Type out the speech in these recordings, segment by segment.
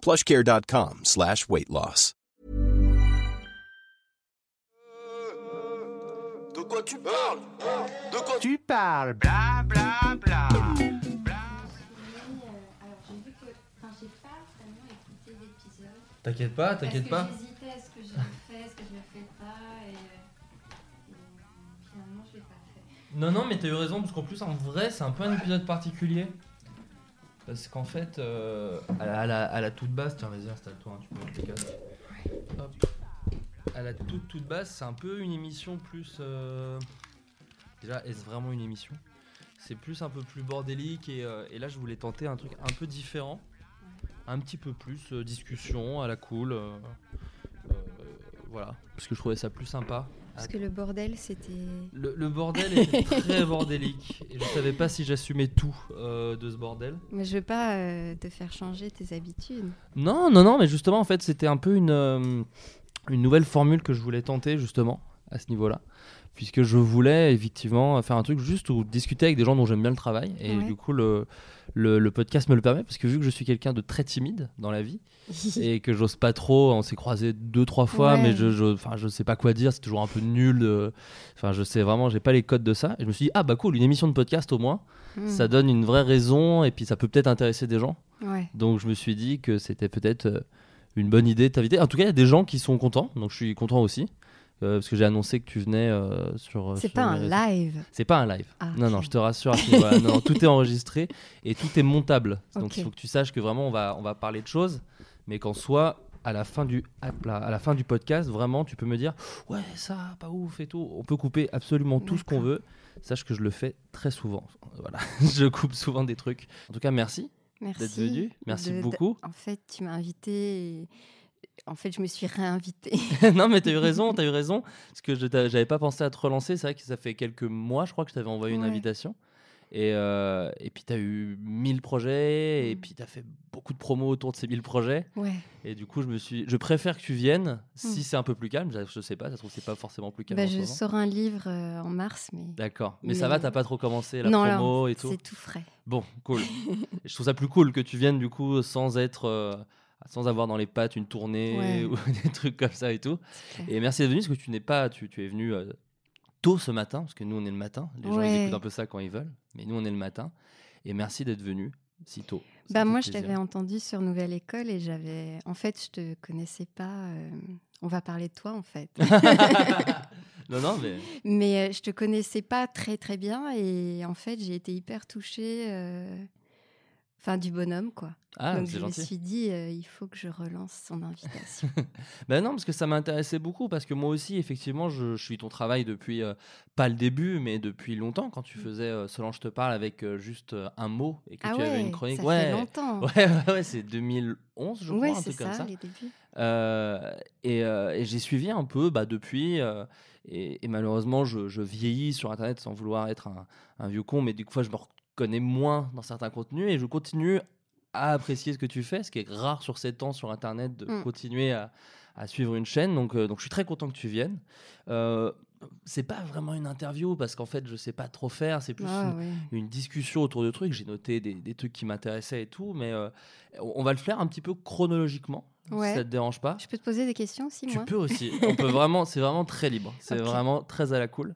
plushcare.com slash weight loss. De quoi tu parles? De quoi Tu parles, bla bla bla. Alors j'ai vu que. Enfin, j'ai pas vraiment écouté l'épisode. T'inquiète pas, t'inquiète pas. J'hésitais à ce que je fais, est-ce que je le fais pas, et, euh, et finalement je l'ai pas fait. Non, non, mais t'as eu raison, parce qu'en plus, en vrai, c'est un peu un épisode particulier. Parce qu'en fait, euh, à, la, toute base, tiens, vas-y, installe-toi, hein, tu peux mettre tes casques. Hop. À la toute, toute base, c'est un peu une émission plus. euh, Déjà, est-ce vraiment une émission? C'est plus un peu plus bordélique, et, euh, et là, je voulais tenter un truc un peu différent. Un petit peu plus euh, discussion à la cool. euh, voilà, parce que je trouvais ça plus sympa. Parce que le bordel, c'était. Le, le bordel était très bordélique et je savais pas si j'assumais tout euh, de ce bordel. Mais je veux pas euh, te faire changer tes habitudes. Non, non, non, mais justement, en fait, c'était un peu une, euh, une nouvelle formule que je voulais tenter, justement, à ce niveau-là. Puisque je voulais effectivement faire un truc juste où discuter avec des gens dont j'aime bien le travail. Et Ouais. du coup, le, le, le podcast me le permet, parce que vu que je suis quelqu'un de très timide dans la vie, et que j'ose pas trop, on s'est croisé deux, trois fois, Ouais. mais je, je, je sais pas quoi dire, c'est toujours un peu nul. Enfin, je sais vraiment, j'ai pas les codes de ça. Et je me suis dit, ah bah cool, une émission de podcast au moins, Hmm. ça donne une vraie raison, et puis ça peut peut-être intéresser des gens. Ouais. Donc je me suis dit que c'était peut-être euh, une bonne idée de t'inviter. En tout cas, il y a des gens qui sont contents, donc je suis content aussi. Euh, parce que j'ai annoncé que tu venais euh, sur. C'est sur pas un live. C'est pas un live. Ah, non, non, je te rassure. non, tout est enregistré et tout est montable. Donc il faut que tu saches que vraiment on va, on va parler de choses, mais qu'en soit à la fin du à la fin du podcast, vraiment tu peux me dire ouais ça pas ouf et tout. On peut couper absolument tout ce qu'on veut. Sache que je le fais très souvent. Voilà, je coupe souvent des trucs. En tout cas, merci. Merci. venu. Merci de- de- beaucoup. En fait, tu m'as invité. et- En fait, je me suis réinvitée. non, mais t'as eu raison, t'as eu raison. Parce que je j'avais pas pensé à te relancer. C'est vrai que ça fait quelques mois, je crois, que je t'avais envoyé une invitation. Et, euh, et puis t'as eu 1000 projets, et Mm. puis t'as fait beaucoup de promos autour de ces 1000 projets. Ouais. Et du coup, je me suis, je préfère que tu viennes si Mm. c'est un peu plus calme. Je, sais pas, ça se trouve c'est pas forcément plus calme. Bah, je sors un livre euh, en mars, mais. D'accord. Mais, Mais- ça va, t'as pas trop commencé la non, promo et tout? c'est tout frais. Bon, cool. Je trouve ça plus cool que tu viennes du coup sans être, euh, sans avoir dans les pattes une tournée Ouais. ou des trucs comme ça et tout. Et merci d'être venu parce que tu n'es pas, tu, tu es venu euh, tôt ce matin parce que nous on est le matin. Les gens ils écoutent un peu ça quand ils veulent, mais nous on est le matin. Et merci d'être venu si tôt. Bah moi, je t'avais entendu sur Nouvelle École et j'avais. En fait, je te connaissais pas. euh, On va parler de toi, en fait. non non mais Mais euh, je te connaissais pas très très bien et en fait j'ai été hyper touchée, euh, enfin du bonhomme quoi. ah Donc je gentil. me suis dit euh, il faut que je relance son invitation. Ben non, parce que ça m'intéressait beaucoup, parce que moi aussi, effectivement, je, je suis ton travail depuis, euh, pas le début, mais depuis longtemps, quand tu faisais euh, Solange te parle avec euh, juste un mot et que ah tu avais une chronique. ça ouais, fait longtemps. ouais, ouais, ouais, c'est 2011, je crois, un truc comme ça, ça. les débuts. Et et j'ai suivi un peu bah, depuis. et, et malheureusement, je, je vieillis sur Internet sans vouloir être un, un vieux con, mais du coup, je me reconnais moins dans certains contenus et je continue à apprécier ce que tu fais, ce qui est rare sur 7 ans sur Internet de Mm. continuer à, à suivre une chaîne. Donc, euh, donc, je suis très content que tu viennes. Euh, c'est pas vraiment une interview parce qu'en fait, je sais pas trop faire. C'est plus Ah, une, discussion autour de trucs. J'ai noté des, des trucs qui m'intéressaient et tout, mais euh, on va le faire un petit peu chronologiquement, Ouais. si ça te dérange pas. Je peux te poser des questions aussi Tu moi peux aussi. On peut vraiment, c'est vraiment très libre. C'est vraiment très à la cool.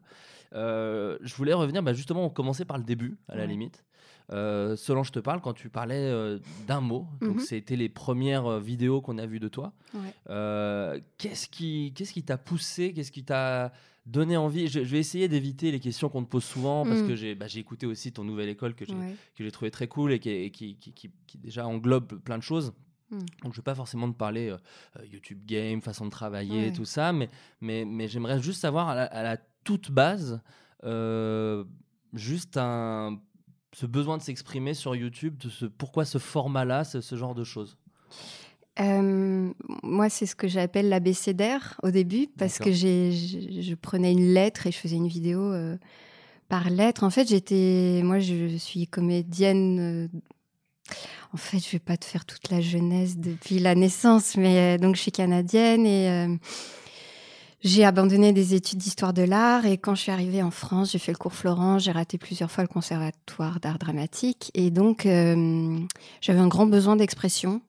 Euh, je voulais revenir, bah, justement, on commençait par le début, à la limite. euh, Solange te parle quand tu parlais euh, d'un mot. Donc, Mhm. c'était les premières euh, vidéos qu'on a vues de toi. Ouais. Qu'est-ce qui qu'est-ce qui t'a poussé Qu'est-ce qui t'a donné envie? Je, je vais essayer d'éviter les questions qu'on te pose souvent parce Mm. que j'ai bah, j'ai écouté aussi ton nouvelle école que j'ai Ouais. trouvé très cool et qui, et qui, qui, qui- qui déjà englobe plein de choses. Mm. Donc je vais pas forcément te parler euh, YouTube Game, façon de travailler, Ouais. tout ça, mais, mais, mais j'aimerais juste savoir à la, à la toute base, euh, juste un, ce besoin de s'exprimer sur YouTube, de ce, pourquoi ce format-là, ce, ce genre de choses? Euh, moi, c'est ce que j'appelle l'abécédaire au début, parce que j'ai, je, je prenais une lettre et je faisais une vidéo euh, par lettre. En fait, j'étais, moi, je suis comédienne. euh, en fait, je vais pas te faire toute la jeunesse depuis la naissance, mais donc je suis canadienne et j'ai abandonné des études d'histoire de l'art. Et quand je suis arrivée en France, j'ai fait le cours Florent, j'ai raté plusieurs fois le conservatoire d'art dramatique, et donc euh, j'avais un grand besoin d'expression.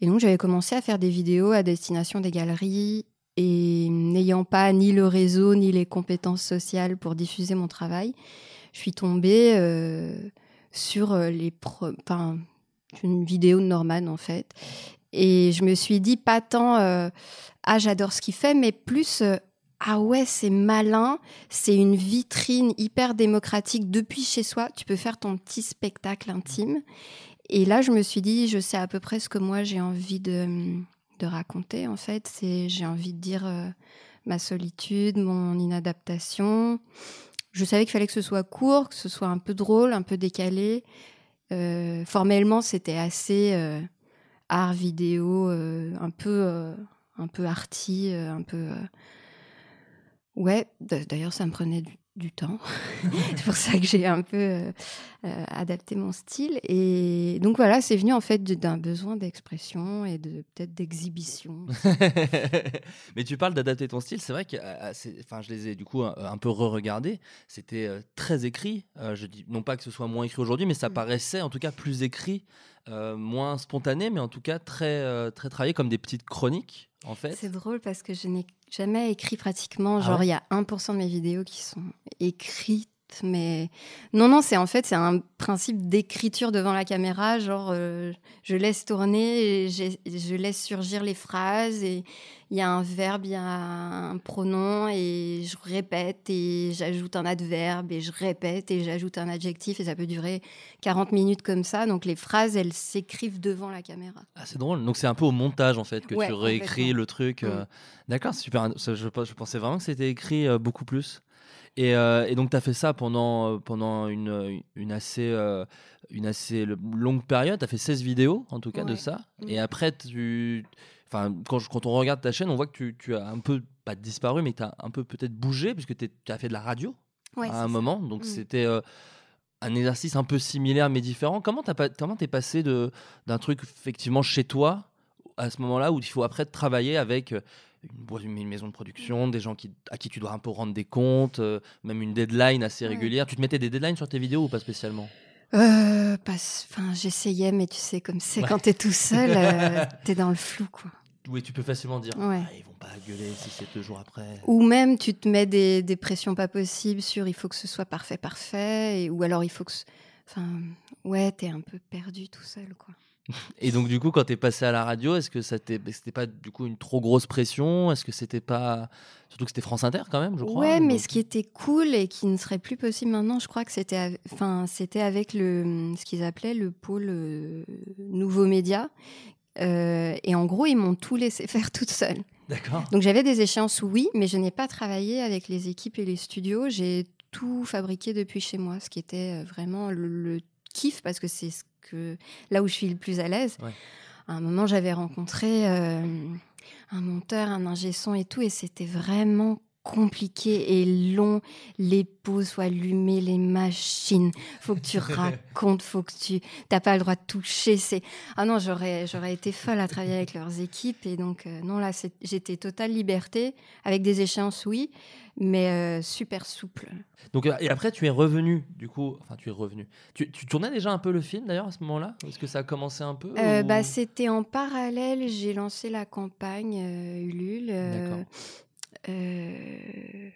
Et donc, j'avais commencé à faire des vidéos à destination des galeries et n'ayant pas ni le réseau ni les compétences sociales pour diffuser mon travail, je suis tombée euh, sur euh, une vidéo de Norman en fait. Et je me suis dit pas tant euh, ah j'adore ce qu'il fait, mais plus euh, ah ouais c'est malin, c'est une vitrine hyper démocratique depuis chez soi. Tu peux faire ton petit spectacle intime. Et là, je me suis dit, je sais à peu près ce que moi j'ai envie de, de raconter. En fait, j'ai envie de dire euh, ma solitude, mon inadaptation. Je savais qu'il fallait que ce soit court, que ce soit un peu drôle, un peu décalé. Formellement, c'était assez art vidéo, euh, un peu euh, un peu arty, euh, un peu. Ouais, d'ailleurs, ça me prenait du, du temps. c'est pour ça que j'ai un peu adapté mon style. Et donc voilà, c'est venu en fait d'un besoin d'expression et de peut-être d'exhibition. Mais tu parles d'adapter ton style, c'est vrai que enfin, je les ai du coup un, un peu re-regardés. C'était très écrit. Euh, je dis non pas que ce soit moins écrit aujourd'hui, mais ça Mm. paraissait en tout cas plus écrit, euh, moins spontané, mais en tout cas très euh, très travaillé comme des petites chroniques en fait. C'est drôle parce que je n'ai jamais écrit pratiquement. Ah Genre, ouais il y a 1% de mes vidéos qui sont écrites. Mais non, non, c'est en fait c'est un principe d'écriture devant la caméra. Genre, euh, je laisse tourner, et je laisse surgir les phrases et il y a un verbe, il y a un pronom et je répète et j'ajoute un adverbe et je répète et j'ajoute un adjectif et ça peut durer 40 minutes comme ça. Donc les phrases, elles s'écrivent devant la caméra. Ah, c'est drôle. Donc c'est un peu au montage en fait que Ouais, tu réécris le truc. euh. Mm. D'accord, super. Je pensais vraiment que c'était écrit euh, beaucoup plus. Et, euh, et donc tu as fait ça pendant, euh, pendant une, une assez, euh, une assez longue période. Tu as fait 16 vidéos en tout cas de ça. Mm. Et après, tu... quand, je- quand on regarde ta chaîne, on voit que tu, tu as un peu, pas disparu, mais tu as un peu peut-être bougé puisque tu as fait de la radio Ouais, à un ça. moment. Donc Mm. c'était euh, un exercice un peu similaire mais différent. Comment t'as pas, comment t'es passé de d'un truc effectivement chez toi à ce moment-là où il faut après travailler avec une, maison de production, des gens qui, à qui tu dois un peu rendre des comptes, euh, même une deadline assez Ouais. régulière. Tu te mettais des deadlines sur tes vidéos ou pas spécialement? Euh, enfin, j'essayais, mais tu sais, comme c'est Ouais. quand t'es tout seul, euh, t'es dans le flou, quoi. Oui, tu peux facilement dire. Ouais. Ah, ils vont pas gueuler si c'est deux jours après. Ou même, tu te mets des, des pressions pas possibles sur il faut que ce soit parfait, parfait, et, ou alors il faut que. ce- Enfin, ouais, t'es un peu perdu tout seul, quoi. Et donc du coup, quand t'es passé à la radio, est-ce que ça t'est- c'était pas du coup une trop grosse pression? Est-ce que c'était pas surtout que c'était France Inter quand même, je crois. Ouais, mais donc- ce qui était cool et qui ne serait plus possible maintenant, je crois que c'était, av- enfin, avec le, ce qu'ils appelaient le pôle euh, nouveaux médias. Euh, et en gros, ils m'ont tout laissé faire toute seule. D'accord. Donc j'avais des échéances, oui, mais je n'ai pas travaillé avec les équipes et les studios. J'ai tout fabriqué depuis chez moi, ce qui était euh, vraiment le, le kiff parce que c'est ce que là où je suis le plus à l'aise. Ouais. À un moment, j'avais rencontré euh, un monteur, un ingé son et tout, et c'était vraiment compliqué et long. Les pots soient allumés, les machines. Faut que tu racontes, faut que tu t'as pas le droit de toucher. C'est ah non, j'aurais j'aurais été folle à travailler avec leurs équipes et donc euh, non là c'est- j'étais totale liberté avec des échéances oui, mais euh, super souple. Donc euh, et après tu es revenu du coup, enfin tu es revenu. Tu, tu tournais déjà un peu le film d'ailleurs à ce moment-là? Est-ce que ça a commencé un peu Euh, ou- bah, c'était en parallèle, j'ai lancé la campagne Ulule. D'accord. Euh,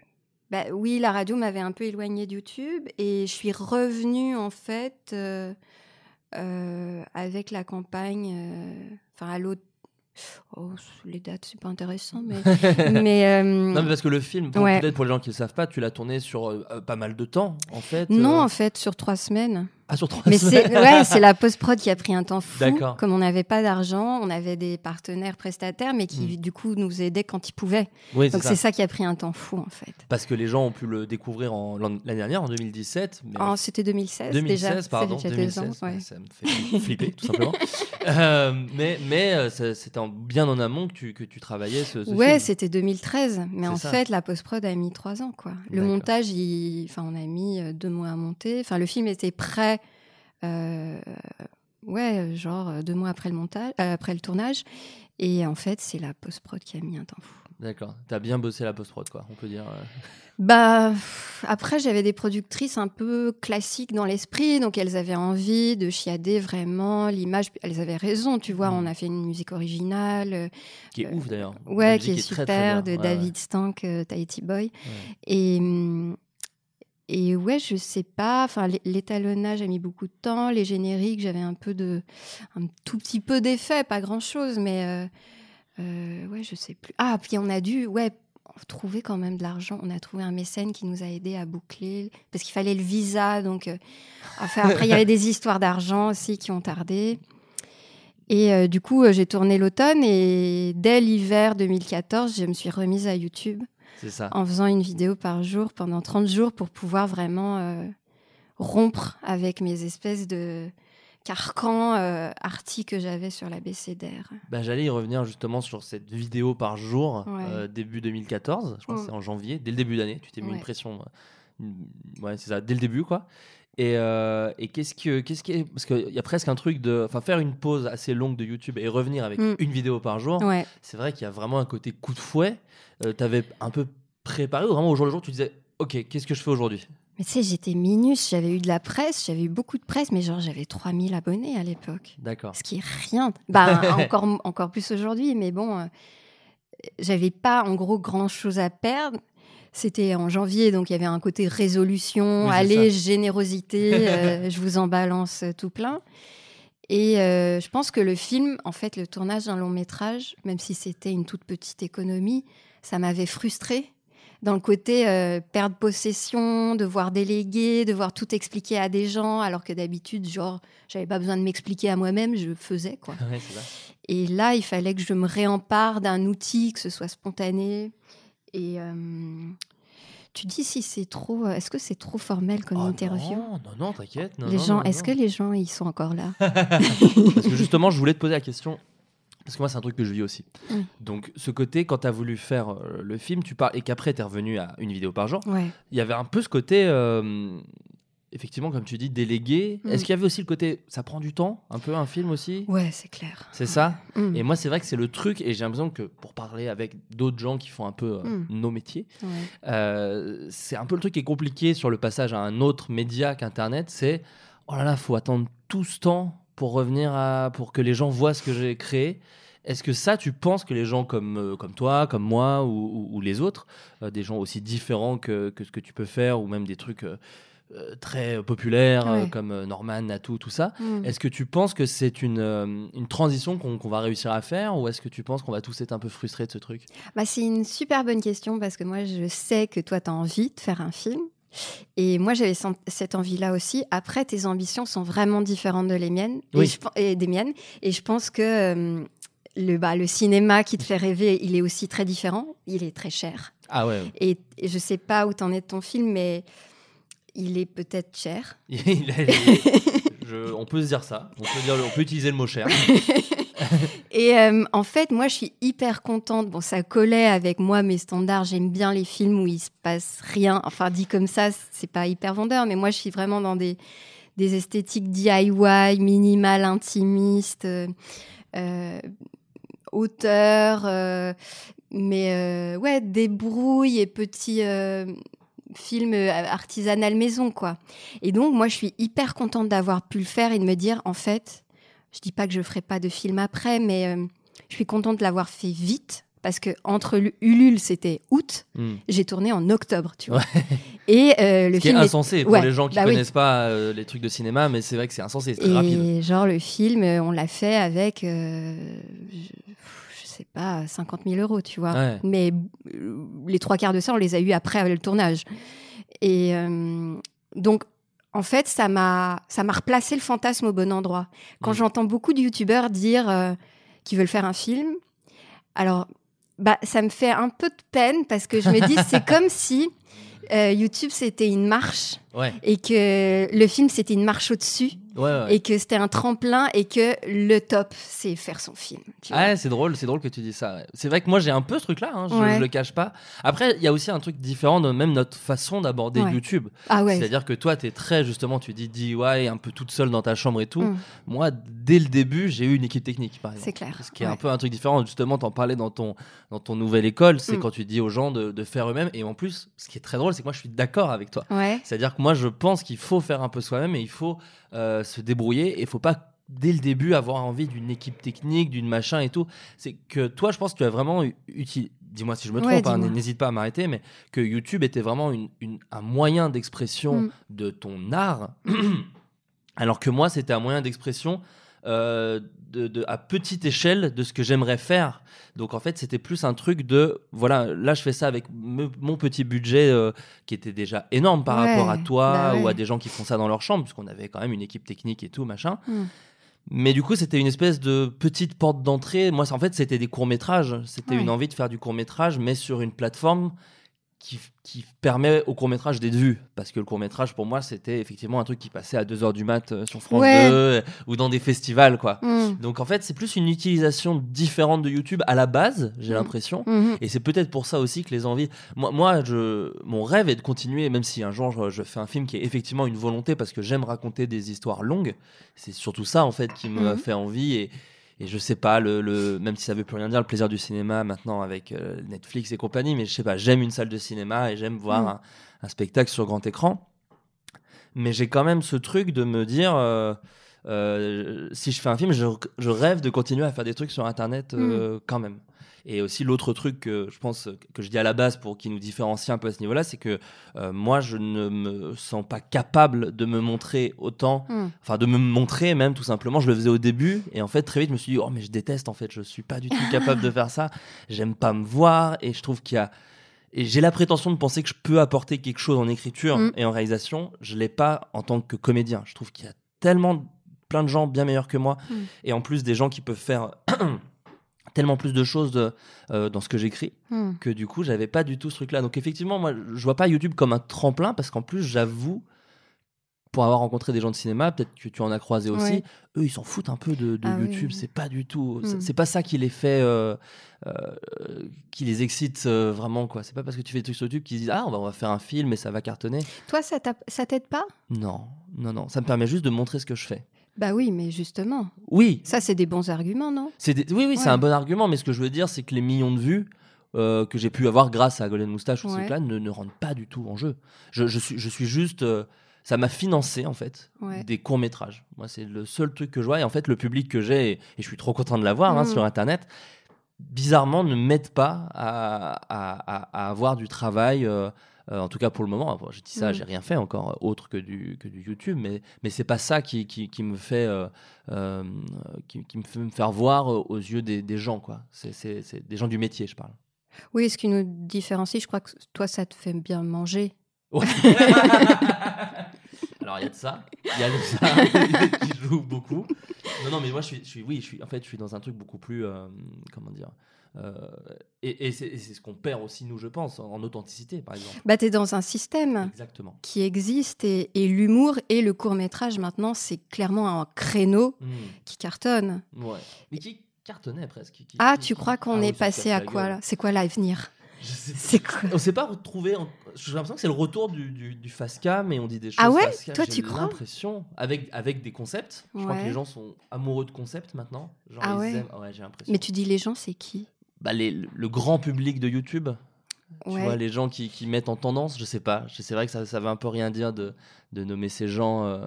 Bah, oui, la radio m'avait un peu éloignée de YouTube et je suis revenue en fait euh, euh, avec la campagne, euh, enfin à l'autre. Oh, les dates, c'est pas intéressant, mais. mais Non, mais parce que le film, Ouais. peut-être pour les gens qui le savent pas, tu l'as tourné sur pas mal de temps, en fait. non, en fait, sur trois semaines. Ah, sur trois Mais semaines. c'est ouais, c'est la post-prod qui a pris un temps fou. D'accord. Comme on n'avait pas d'argent, on avait des partenaires prestataires, mais qui, du coup, nous aidaient quand ils pouvaient. Oui, c'est Donc ça. c'est ça qui a pris un temps fou, en fait. Parce que les gens ont pu le découvrir l'année dernière, en 2017. Mais Oh, C'était 2016, 2016, déjà. pardon, C'est déjà deux 2016, ans, ouais. ouais, ça me fait flipper tout simplement. Euh, mais mais euh, ça- c'était en- bien en amont que tu, que tu travaillais ce, ce Ouais, film. c'était 2013. Mais C'est en ça. fait, la post-prod a mis trois ans, quoi. Le D'accord. montage, il... enfin, on a mis euh, deux mois à monter. Enfin, le film était prêt, euh, ouais, genre euh, deux mois après le montage, euh, après le tournage. Et en fait, c'est la post-prod qui a mis un temps fou. D'accord. T'as bien bossé la post-prod, quoi, on peut dire. euh. Bah, après, j'avais des productrices un peu classiques dans l'esprit, donc elles avaient envie de chiader vraiment l'image. Elles avaient raison, tu vois, on a fait une musique originale, euh, Qui est Euh, ouf d'ailleurs. Ouais, qui est, super, très de Ouais, David Stank, euh, Tahiti Boy. ouais. Et, hum, et ouais, je sais pas, enfin, l'é- l'étalonnage a mis beaucoup de temps, les génériques, j'avais un peu de, un tout petit peu d'effet, pas grand chose, mais euh, euh, ouais, je sais plus. Ah, puis on a dû, ouais, trouver quand même de l'argent. On a trouvé un mécène qui nous a aidé à boucler, parce qu'il fallait le visa, donc euh, enfin, après, il y avait des histoires d'argent aussi qui ont tardé. Et euh, du coup, euh, j'ai tourné l'automne et dès l'hiver 2014, je me suis remise à YouTube ça. en faisant une vidéo par jour pendant 30 jours pour pouvoir vraiment euh, rompre avec mes espèces de carcans euh, arty que j'avais sur la BCDR. Bah, J'allais y revenir justement sur cette vidéo par jour, Ouais. euh, début 2014, je crois que Mm. c'est en janvier, dès le début d'année, tu t'es mis Ouais. une pression, euh, une- ouais c'est ça, dès le début quoi. Et, euh, et qu'est-ce que, qu'est-ce qui est, parce qu'il y a presque un truc de, enfin faire une pause assez longue de YouTube et revenir avec Mm. une vidéo par jour, Ouais. c'est vrai qu'il y a vraiment un côté coup de fouet. Euh, T'avais un peu préparé ou vraiment au jour le jour tu disais, ok, qu'est-ce que je fais aujourd'hui? Mais tu sais, j'étais minus, j'avais eu de la presse, j'avais eu beaucoup de presse, mais genre j'avais 3000 abonnés à l'époque. D'accord. Ce qui est rien. Bah, encore, encore plus aujourd'hui, mais bon, euh, j'avais pas en gros grand chose à perdre. C'était en janvier, donc il y avait un côté résolution, Oui, allez, générosité, euh, je vous en balance euh, tout plein. Et euh, je pense que le film, en fait, le tournage d'un long métrage, même si c'était une toute petite économie, ça m'avait frustrée dans le côté euh, perdre possession, devoir déléguer, devoir tout expliquer à des gens, alors que d'habitude, genre, j'avais pas besoin de m'expliquer à moi-même, je faisais quoi. Ouais. Et là, il fallait que je me réempare d'un outil, que ce soit spontané. Et euh, tu dis si c'est trop, est-ce que c'est trop formel comme Oh interview? non, non, non, t'inquiète. Les non, gens, est-ce que les gens, ils sont encore là? Parce que justement, je voulais te poser la question. Parce que moi, c'est un truc que je vis aussi. Donc, ce côté, quand tu as voulu faire euh, le film, tu parles et qu'après, tu es revenu à une vidéo par jour, Ouais. il y avait un peu ce côté, euh, effectivement, comme tu dis, délégué. Mm. Est-ce qu'il y avait aussi le côté, ça prend du temps, un peu un film aussi? Ouais, c'est clair. C'est ça? Mm. Et moi, c'est vrai que c'est le truc, et j'ai l'impression que pour parler avec d'autres gens qui font un peu euh, Mm. nos métiers, Ouais. euh, c'est un peu le truc qui est compliqué sur le passage à un autre média qu'Internet, c'est oh là là, faut attendre tout ce temps pour revenir à pour que les gens voient ce que j'ai créé. Est-ce que ça, tu penses que les gens comme, euh, comme toi, comme moi ou, ou- ou les autres, euh, des gens aussi différents que, que ce que tu peux faire, ou même des trucs euh, très populaires euh, Ouais. comme euh, Norman, Natou, tout ça, Mm. est-ce que tu penses que c'est une, euh, une transition qu'on va réussir à faire, ou est-ce que tu penses qu'on va tous être un peu frustrés de ce truc? Bah, c'est une super bonne question parce que moi, je sais que toi, tu as envie de faire un film. Et moi, j'avais cette envie-là aussi. Après, tes ambitions sont vraiment différentes de les miennes et je des miennes. Et je pense que euh, le, bah, le cinéma qui te fait rêver, il est aussi très différent. Il est très cher. Ah ouais, Et, et je sais pas où t'en es de ton film, mais il est peut-être cher. Il a- je- on peut se dire ça. On peut, dire, on peut utiliser le mot cher. Et euh, en fait, moi, je suis hyper contente. Bon, ça collait avec moi, mes standards. J'aime bien les films où il se passe rien. Enfin, dit comme ça, c'est pas hyper vendeur, mais moi, je suis vraiment dans des, des esthétiques DIY, minimal, intimiste, euh, euh, auteur, euh, mais ouais, débrouille et petit film euh, artisanal maison, quoi. Et donc, moi, je suis hyper contente d'avoir pu le faire et de me dire, en fait, je dis pas que je ferai pas de film après, mais euh, je suis contente de l'avoir fait vite parce que entre Lu- Ulule, c'était août, Hmm. j'ai tourné en octobre, tu vois. Ouais. Et euh, le Ce qui est film est- insensé pour Ouais, les gens qui bah oui. connaissent pas euh, les trucs de cinéma, mais c'est vrai que c'est insensé, c'est très Et genre, le film, on l'a fait avec, euh, sais pas, 50 000 euros, tu vois. Ouais. Mais euh, les trois quarts de ça, on les a eu après le tournage. Et euh, donc, en fait, ça m'a ça m'a replacé le fantasme au bon endroit. Quand Mm. j'entends beaucoup de youtubeurs dire euh, qu'ils veulent faire un film, alors, bah, ça me fait un peu de peine parce que je me dis, c'est comme si euh, YouTube, c'était une marche Ouais, et que le film, c'était une marche au-dessus ouais, ouais. et que c'était un tremplin et que le top, c'est faire son film. Ah c'est drôle, c'est drôle que tu dis ça. C'est vrai que moi j'ai un peu ce truc-là, hein, je, je le cache pas. Après, il y a aussi un truc différent de même notre façon d'aborder. YouTube. Ah. C'est-à-dire que toi, tu es très justement, tu dis DIY, un peu toute seule dans ta chambre et tout. Mm. Moi, dès le début, j'ai eu une équipe technique, par exemple. C'est clair, Ce qui est un peu un truc différent. Justement, t'en parlais dans ton, dans ton nouvelle école, c'est Mm. quand tu dis aux gens de, de faire eux-mêmes. Et en plus, ce qui est très drôle, c'est que moi, je suis d'accord avec toi. C'est-à-dire que moi, je pense qu'il faut faire un peu soi-même et il faut se débrouiller et faut pas dès le début avoir envie d'une équipe technique, d'une machin et tout. C'est que toi, je pense que tu as vraiment eu- uti- Dis-moi si je me Ouais, trompe, hein, n'hésite pas à m'arrêter, mais que YouTube était vraiment une- une- un moyen d'expression Mm. de ton art, alors que moi, c'était un moyen d'expression euh, de, de- à petite échelle de ce que j'aimerais faire. Donc en fait, c'était plus un truc de voilà, là je fais ça avec me- mon petit budget euh, qui était déjà énorme par Ouais, rapport à toi bah ou à des gens qui font ça dans leur chambre, puisqu'on avait quand même une équipe technique et tout machin. Mm. Mais du coup, c'était une espèce de petite porte d'entrée. Moi, en fait, c'était des courts-métrages. C'était Ouais. une envie de faire du court-métrage, mais sur une plateforme qui, qui permet au court-métrage d'être vu. Parce que le court-métrage, pour moi, c'était effectivement un truc qui passait à 2h du mat euh, sur France Ouais. 2 euh, ou dans des festivals, quoi. Mm. Donc, en fait, c'est plus une utilisation différente de YouTube à la base, j'ai Mm. l'impression. Mhm. Et c'est peut-être pour ça aussi que les envies. Moi, moi je... mon rêve est de continuer, même si un jour je, je fais un film qui est effectivement une volonté parce que j'aime raconter des histoires longues. C'est surtout ça en fait qui me fait envie. Et, et je sais pas, le, le- même si ça veut plus rien dire, le plaisir du cinéma maintenant avec euh, Netflix et compagnie, mais je sais pas, j'aime une salle de cinéma et j'aime voir Mhm. un, un spectacle sur grand écran. Mais j'ai quand même ce truc de me dire. euh, euh, si je fais un film, je, je rêve de continuer à faire des trucs sur Internet euh, quand même. Et aussi l'autre truc que je pense que je dis à la base pour qui nous différencie un peu à ce niveau-là, c'est que euh, moi je ne me sens pas capable de me montrer autant, Mm. enfin de me montrer même tout simplement. Je le faisais au début et en fait très vite je me suis dit oh mais je déteste en fait, je suis pas du tout capable de faire ça. J'aime pas me voir et je trouve qu'il y a et j'ai la prétention de penser que je peux apporter quelque chose en écriture Mm. et en réalisation. Je l'ai pas en tant que comédien. Je trouve qu'il y a tellement plein de gens bien meilleurs que moi Mm. et en plus des gens qui peuvent faire tellement plus de choses de- euh, dans ce que j'écris Mm. que du coup j'avais pas du tout ce truc là donc effectivement moi je vois pas YouTube comme un tremplin parce qu'en plus j'avoue pour avoir rencontré des gens de cinéma peut-être que tu en as croisé aussi Ouais. eux ils s'en foutent un peu de, de Ah YouTube oui. c'est pas du tout c'est- Mm. c'est pas ça qui les fait euh, euh, qui les excite vraiment quoi c'est pas parce que tu fais des trucs sur YouTube qu'ils disent ah on va, on va faire un film et ça va cartonner Toi, ça t'aide pas? Non non non ça me permet juste de montrer ce que je fais Bah oui, mais justement, oui ça, c'est des bons arguments, non? C'est des- Oui, oui, c'est un bon argument, mais ce que je veux dire, c'est que les millions de vues euh, que j'ai pu avoir grâce à Golden Moustache ou ce Ouais. truc-là ne, ne rentrent pas du tout en jeu. Je, je suis, je suis juste. euh, ça m'a financé, en fait, Ouais. des courts-métrages. Moi, c'est le seul truc que je vois. Et en fait, le public que j'ai, et, je suis trop content de l'avoir hein, Mm. sur Internet, bizarrement, ne m'aide pas à, à- à- à avoir du travail. euh, euh, en tout cas pour le moment, je dis ça, Mm. j'ai rien fait encore euh, autre que du, que du YouTube, mais, mais c'est pas ça qui, qui, qui me fait euh, euh, qui, qui me fait me faire voir aux yeux des, des gens quoi. C'est, des gens du métier, je parle. Oui, ce qui nous différencie, je crois que toi, ça te fait bien manger. Ouais. Alors il y a de ça, il y a de ça qui joue beaucoup. Non non mais moi je suis, je suis oui je suis en fait je suis dans un truc beaucoup plus comment dire et, et c'est, ce qu'on perd aussi nous je pense en authenticité par exemple. Bah, t'es dans un système Exactement. qui existe et, et l'humour et le court métrage, maintenant, c'est clairement un créneau Hmm, qui cartonne. ouais. Mais qui cartonnait presque. qui- Ah, qui- tu crois qu'on Ah est passé à quoi là C'est quoi l'avenir C'est quoi On s'est pas retrouvé. En... J'ai l'impression que c'est le retour du, du, du fast cam et on dit des choses. Ah ouais. Toi, J'ai tu crois l'impression avec avec des concepts. Je crois que les gens sont amoureux de concepts maintenant. Genre Ah ils ouais aiment. Ouais, j'ai l'impression. Mais tu dis les gens, c'est qui Bah, les- le grand public de YouTube. Tu Ouais. vois les gens qui, qui mettent en tendance. Je sais pas. C'est vrai que ça ça veut un peu rien dire de de nommer ces gens. euh,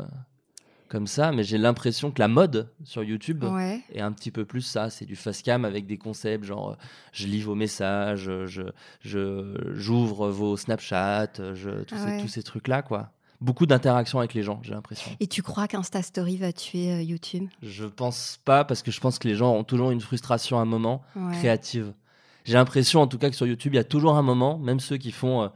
comme ça, mais j'ai l'impression que la mode sur YouTube Ouais. est un petit peu plus ça. C'est du face cam avec des concepts genre euh, je lis vos messages, je je- j'ouvre vos Snapchat, euh, je, tous, Ah ces, ouais. tous ces trucs-là, quoi. Beaucoup d'interaction avec les gens, j'ai l'impression. Et tu crois qu'Insta Story va tuer euh, YouTube? Je pense pas, parce que je pense que les gens ont toujours une frustration à un moment Ouais. créative. J'ai l'impression, en tout cas, que sur YouTube, il y a toujours un moment, même ceux qui font, euh,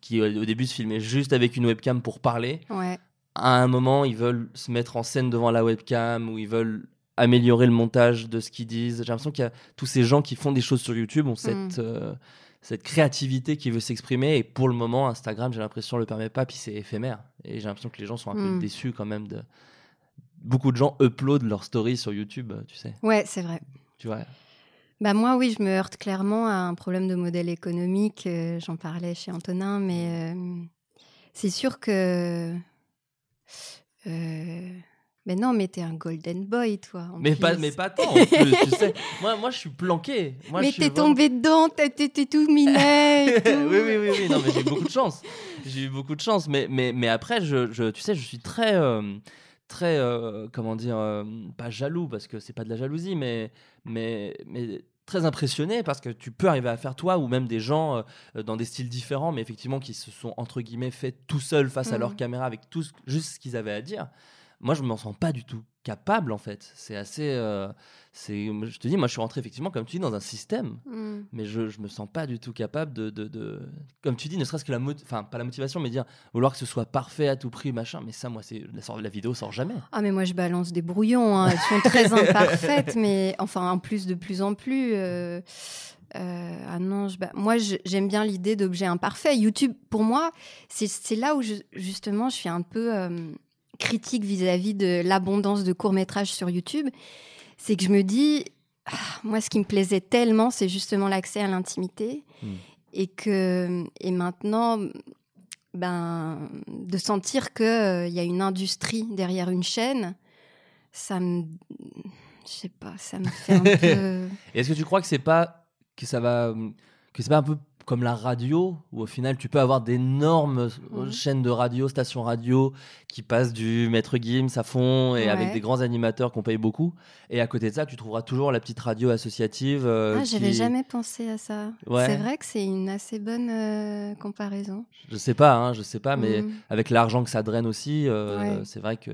qui euh, au début se filmaient juste avec une webcam pour parler, Ouais. à un moment, ils veulent se mettre en scène devant la webcam ou ils veulent améliorer le montage de ce qu'ils disent. J'ai l'impression qu'il y a tous ces gens qui font des choses sur YouTube ont cette, Mm. euh, cette créativité qui veut s'exprimer et pour le moment, Instagram, j'ai l'impression, le permet pas, puis c'est éphémère. Et j'ai l'impression que les gens sont un peu Mm. déçus quand même de. Beaucoup de gens uploadent leurs stories sur YouTube, tu sais. Ouais, c'est vrai. Tu vois. Bah moi, oui, je me heurte clairement à un problème de modèle économique. euh, J'en parlais chez Antonin, mais euh, c'est sûr que. euh, Mais non, mais t'es un golden boy, toi. en Mais pas, mais pas tant, en plus, tu sais. Moi, moi, je suis planqué. Moi, mais t'es vraiment- tombé dedans, t'es tout minet. tout. oui, oui, oui, oui. Non, mais j'ai eu beaucoup de chance. J'ai eu beaucoup de chance. Mais, mais, mais après, je, je- tu sais, je suis très, euh, très, euh, comment dire, euh, pas jaloux parce que c'est pas de la jalousie, mais, mais, mais très impressionné parce que tu peux arriver à faire toi ou même des gens euh, dans des styles différents, mais effectivement qui se sont entre guillemets fait tout seuls face à leur caméra avec tout ce- juste ce qu'ils avaient à dire. Moi, je me sens pas du tout capable en fait. C'est assez, euh, c'est, je te dis, moi, je suis rentré effectivement comme tu dis dans un système Mm. mais je, je me sens pas du tout capable de, de, de- comme tu dis, ne serait-ce que la enfin pas la motivation, mais dire vouloir que ce soit parfait à tout prix, machin. Mais ça, moi, c'est la, la vidéo sort jamais. Ah mais moi je balance des brouillons, hein. elles sont très imparfaites, mais enfin en plus de plus en plus. euh, euh, ah non, je ba- moi j'aime bien l'idée d'objets imparfaits. YouTube pour moi c'est c'est là où je- justement je suis un peu euh, critique vis-à-vis de l'abondance de courts métrages sur YouTube. C'est que je me dis, ah, moi ce qui me plaisait tellement c'est justement l'accès à l'intimité Hmm. et que et maintenant ben, de sentir qu'il y a une industrie derrière une chaîne, ça me. Je sais pas, ça me fait un peu. Est-ce que tu crois que c'est pas que ça va que c'est pas un peu comme la radio où au final tu peux avoir d'énormes Mhm. chaînes de radio, stations radio qui passent du maître Gims à fond et Ouais. avec des grands animateurs qu'on paye beaucoup et à côté de ça tu trouveras toujours la petite radio associative euh, Ah, j'avais jamais pensé à ça. Ouais. C'est vrai que c'est une assez bonne euh, comparaison. je sais pas hein, je sais pas mais Mhm. avec l'argent que ça draine aussi, euh, Ouais. c'est vrai que.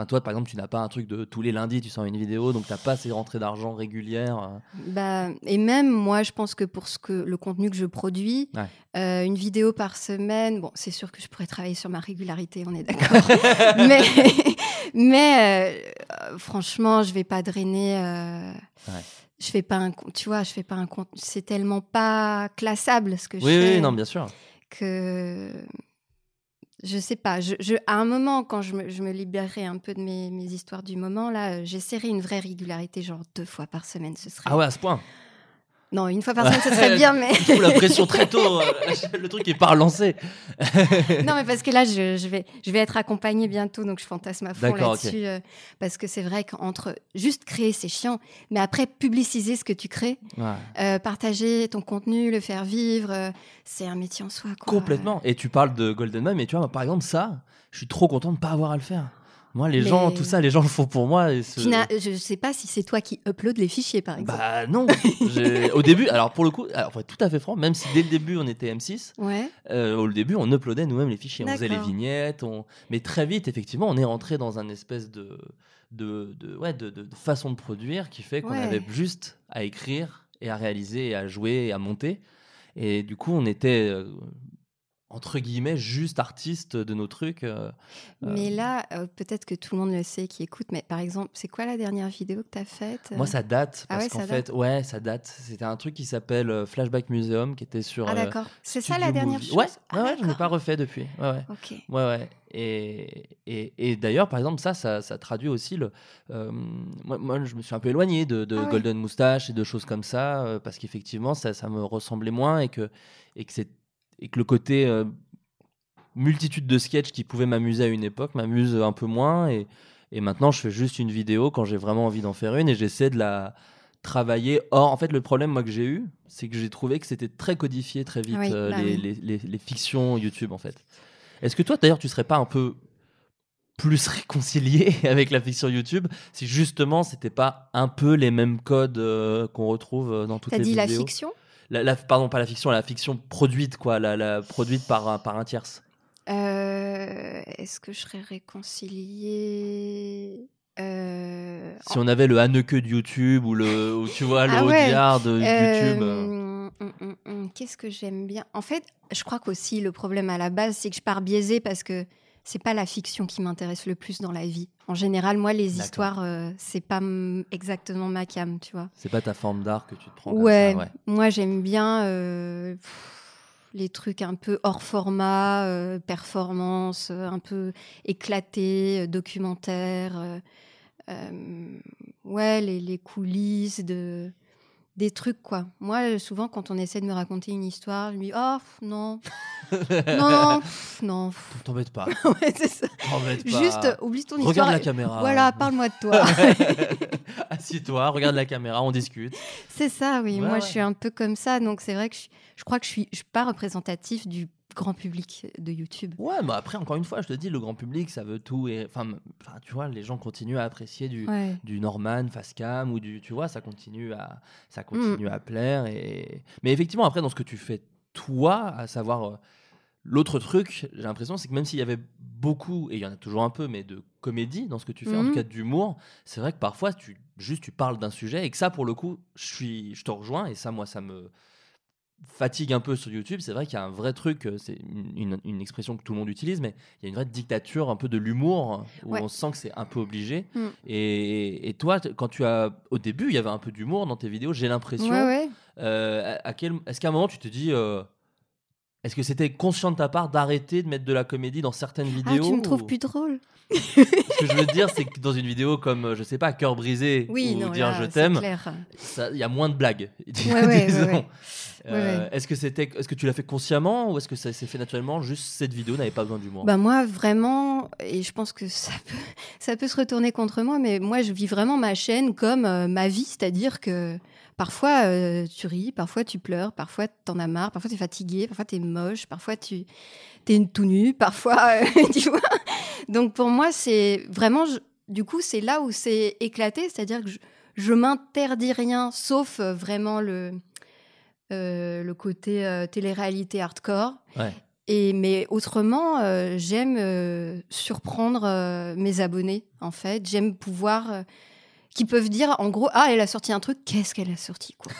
Enfin, toi, par exemple, tu n'as pas un truc de tous les lundis, tu sors une vidéo, donc tu n'as pas ces rentrées d'argent régulières. euh. Bah, et même moi, je pense que pour ce que le contenu que je produis, Ouais. euh, une vidéo par semaine, bon, c'est sûr que je pourrais travailler sur ma régularité, on est d'accord. mais mais euh, franchement, je vais pas drainer. euh, Ouais. Je fais pas un, tu vois, je fais pas un compte. C'est tellement pas classable ce que je fais oui, non, bien sûr. que je sais pas. À un moment, quand je me, libérerai un peu de mes, mes histoires du moment, là, euh, j'essaierai une vraie régularité, genre deux fois par semaine, ce serait. Ah ouais, à ce point? Non, une fois par semaine, ce serait bien, mais. Tu la pression très tôt, euh, le truc est pas relancé. non, mais parce que là, je, je vais, je vais être accompagnée bientôt, donc je fantasme à fond là-dessus. euh, parce que c'est vrai qu'entre juste créer, c'est chiant, mais après, publiciser ce que tu crées, Ouais. euh, partager ton contenu, le faire vivre, euh, c'est un métier en soi. Quoi. Complètement. Et tu parles de Golden Mom, mais tu vois, par exemple, ça, je suis trop content de pas avoir à le faire. Moi, les Mais- gens, tout ça, les gens le font pour moi. Et ce- je sais pas si c'est toi qui upload les fichiers, par exemple. Bah non. Au début, alors pour le coup, alors pour être tout à fait franc, même si dès le début on était M6, Ouais. Euh, au début, on uploadait nous-mêmes les fichiers, on faisait les vignettes, on... mais très vite, effectivement, on est rentré dans un espèce de, de, de- ouais, de façon de produire qui fait qu'on Ouais. avait juste à écrire et à réaliser et à jouer et à monter. Et du coup, on était, euh, entre guillemets, juste artistes de nos trucs. euh, Mais là, euh, peut-être que tout le monde le sait qui écoute, mais par exemple, c'est quoi la dernière vidéo que tu as faite Moi, ça date, Ah parce ouais, qu'en fait, date? ouais, ça date. C'était un truc qui s'appelle euh, Flashback Museum, qui était sur. Ah, euh, d'accord. C'est ça la dernière Movie. chose? Ouais, Ah, ouais, je n'ai d'accord. pas refait depuis. Ouais, ouais. Ok. Ouais, ouais. Et, et, et d'ailleurs, par exemple, ça, ça, ça traduit aussi le. euh, moi, moi, je me suis un peu éloigné de, de Ah. Golden Moustache et de choses comme ça, euh, parce qu'effectivement, ça, ça me ressemblait moins et que, et que, c'est, et que le côté euh, multitude de sketchs qui pouvaient m'amuser à une époque m'amuse un peu moins. Et, et maintenant, je fais juste une vidéo quand j'ai vraiment envie d'en faire une et j'essaie de la travailler. Or, en fait, le problème moi que j'ai eu, c'est que j'ai trouvé que c'était très codifié très vite Oui, euh, bah les, oui. les, les- les fictions YouTube en fait. Est-ce que toi, d'ailleurs, tu serais pas un peu plus réconcilié avec la fiction YouTube si justement c'était pas un peu les mêmes codes euh, qu'on retrouve dans toutes T'as les dit vidéos? la fiction? La- la- pardon, pas la fiction, la fiction produite, quoi, la, la- produite par, un- par un tierce. Euh, Est-ce que je serais réconciliée Euh, Si on avait le Hanneke de YouTube ou le, ou tu vois, le Ah ouais. Audiard de YouTube. euh. hum, hum, hum, Qu'est-ce que j'aime bien? En fait, je crois qu'aussi le problème à la base, c'est que je pars biaisée parce que c'est pas la fiction qui m'intéresse le plus dans la vie. En général, moi, les histoires, euh, c'est pas exactement ma cam, tu vois. C'est pas ta forme d'art que tu te prends comme Ouais, ça, ouais. moi j'aime bien euh, pff, les trucs un peu hors format, euh, performance, un peu éclaté, documentaire. ouais, les, les coulisses de des trucs quoi. Moi, euh, souvent quand on essaie de me raconter une histoire, je me dis oh pff, non, non, pff, non. T'embête pas. Ouais, c'est ça. T'embête pas. Juste euh, oublie ton histoire. Regarde la caméra. Voilà, parle-moi de toi. Assieds-toi, regarde la caméra, on discute. C'est ça, oui. Ouais, Moi, ouais. je suis un peu comme ça. Donc, c'est vrai que je, je crois que je suis, je suis pas représentatif du grand public de YouTube. Ouais, mais après, encore une fois, je te dis, le grand public, ça veut tout. Et... Enfin, tu vois, les gens continuent à apprécier du, Ouais. du Norman, Facecam, ou du. Tu vois, ça continue à, Mm. ça continue à plaire. Et... Mais effectivement, après, dans ce que tu fais, toi, à savoir. euh, L'autre truc, j'ai l'impression, c'est que même s'il y avait beaucoup, et il y en a toujours un peu, mais de comédie dans ce que tu fais, en tout cas d'humour, c'est vrai que parfois, tu juste tu parles d'un sujet et que ça, pour le coup, je, suis, je te rejoins, et ça, moi, ça me fatigue un peu sur YouTube. C'est vrai qu'il y a un vrai truc, euh, c'est une, expression que tout le monde utilise, mais il y a une vraie dictature un peu de l'humour, où Ouais. on sent que c'est un peu obligé. Mm. Et, et toi, quand tu as. Au début, il y avait un peu d'humour dans tes vidéos, j'ai l'impression. Ouais, ouais. Euh, à, à quel, est-ce qu'à un moment tu te dis, euh, est-ce que c'était conscient de ta part d'arrêter de mettre de la comédie dans certaines Ah, vidéos tu me trouves ou- plus drôle. Ce que je veux dire, c'est que dans une vidéo comme, euh, je sais pas, cœur brisé Oui, ou non, dire là, je t'aime, il y a moins de blagues. Ouais. Euh, Ouais, ouais. Est-ce que c'était, est-ce que tu l'as fait consciemment ou est-ce que ça s'est fait naturellement Juste cette vidéo n'avait pas besoin d'humour? Bah moi vraiment, et je pense que ça peut, ça peut se retourner contre moi, mais moi je vis vraiment ma chaîne comme euh, ma vie, c'est-à-dire que parfois euh, tu ris, parfois tu pleures, parfois t'en as marre, parfois t'es fatigué, parfois t'es moche, parfois tu t'es tout nu, parfois euh, tu vois. Donc pour moi c'est vraiment, je- du coup c'est là où c'est éclaté, c'est-à-dire que je, je m'interdis rien, sauf euh, vraiment le euh, le côté télé-réalité hardcore. Ouais. Et mais autrement, j'aime surprendre mes abonnés. En fait, j'aime pouvoir qui peuvent dire en gros ah elle a sorti un truc qu'est-ce qu'elle a sorti quoi.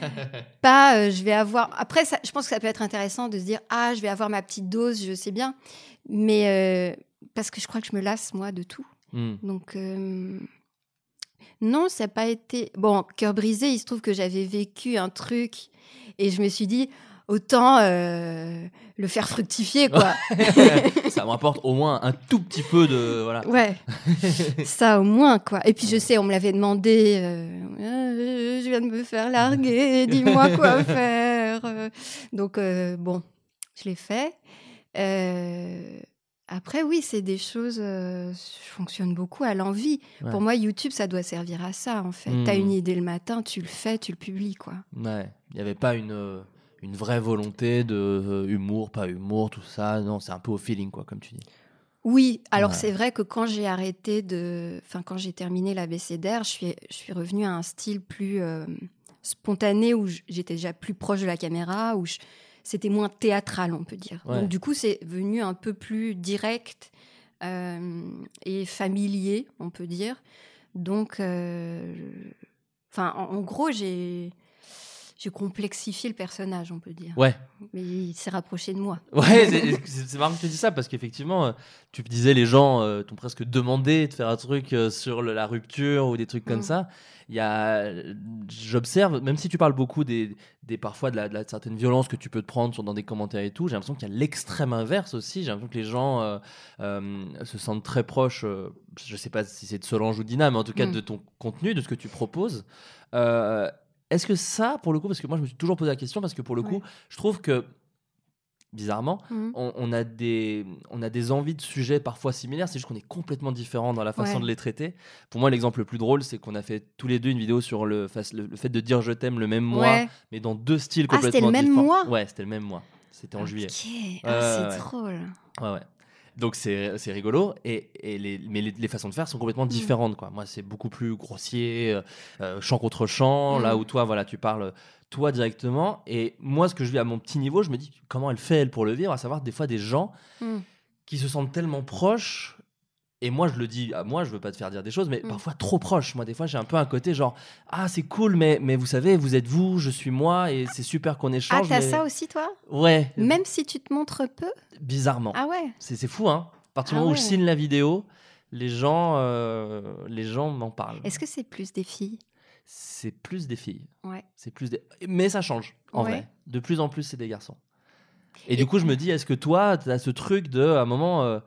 Pas euh, je vais avoir après ça, je pense que ça peut être intéressant de se dire ah je vais avoir ma petite dose je sais bien. Mais euh, parce que je crois que je me lasse moi de tout. Hmm. donc euh, non ça n'a pas été bon cœur brisé il se trouve que j'avais vécu un truc et je me suis dit autant euh, le faire fructifier quoi ça me rapporte au moins un tout petit peu de voilà. Ouais, ça au moins quoi. Et puis je sais, on me l'avait demandé. euh, Euh, je viens de me faire larguer, dis-moi quoi faire. Donc euh, bon, je l'ai fait. Après oui, c'est des choses. euh, je fonctionne beaucoup à l'envie. Ouais. Pour moi, YouTube, ça doit servir à ça en fait. Hmm. T'as une idée le matin, tu le fais, tu le publies quoi. Ouais, il n'y avait pas une, une vraie volonté de euh, humour, pas humour, tout ça. Non, c'est un peu au feeling, quoi, comme tu dis. Oui, alors Ouais. c'est vrai que quand j'ai arrêté de. Enfin, quand j'ai terminé l'ABCDR, je suis, je suis revenue à un style plus euh, spontané où j'étais déjà plus proche de la caméra, où je- c'était moins théâtral, on peut dire. Ouais. Donc, du coup, c'est venu un peu plus direct euh, et familier, on peut dire. Donc, enfin, en, en gros, j'ai. J'ai complexifié le personnage, on peut dire. Ouais, Mais il s'est rapproché de moi. ouais c'est- marrant que tu dis ça parce qu'effectivement, euh, tu disais, les gens euh, t'ont presque demandé de faire un truc euh, sur le- la rupture ou des trucs comme Mm. ça. Il y a, j'observe, même si tu parles beaucoup des, des parfois de la, de la certaine violence que tu peux te prendre sur, dans des commentaires et tout, j'ai l'impression qu'il y a l'extrême inverse aussi. J'ai l'impression que les gens euh, se sentent très proches. je sais pas si c'est de Solange ou d'Ina, mais en tout cas Mm. de ton contenu, de ce que tu proposes. Euh, Est-ce que ça, pour le coup, parce que moi je me suis toujours posé la question, parce que pour le coup, Ouais. je trouve que bizarrement, Mhm. on, on a des, on a des envies de sujets parfois similaires, c'est juste qu'on est complètement différents dans la façon Ouais. de les traiter. Pour moi, l'exemple le plus drôle, c'est qu'on a fait tous les deux une vidéo sur le, le, le fait de dire je t'aime le même mois, Ouais. mais dans deux styles Ah, c'était complètement le même différents. mois Ouais, c'était le même mois. C'était en Ok. juillet. Ah, c'est ouais. drôle. Ouais, ouais. Donc c'est rigolo. Et, et les, mais les, les façons de faire sont complètement différentes. Quoi. Moi, c'est beaucoup plus grossier, euh, euh, chant contre chant. Là Mm. où toi, voilà, tu parles toi directement. Et moi, ce que je vis à mon petit niveau, je me dis comment elle fait, elle, pour le vivre? À savoir, des fois, des gens Mm. qui se sentent tellement proches. Et moi, je le dis à moi, je veux pas te faire dire des choses, mais Mm. parfois trop proches. Moi, des fois, j'ai un peu un côté genre Ah, c'est cool, mais, mais vous savez, vous êtes vous, je suis moi, et c'est super qu'on Ah, échange. t'as mais- ça aussi, toi? Ouais, Même si tu te montres peu? Bizarrement. Ah ouais C'est c'est fou, hein. À partir du Ah moment où je signe la vidéo, les gens, euh, les gens m'en parlent. Est-ce que c'est plus des filles? C'est plus des filles. Ouais. C'est plus des... Mais ça change, en Ouais. vrai. De plus en plus, c'est des garçons. Et, du coup, je me dis, est-ce que toi, tu as ce truc de, à un moment, euh,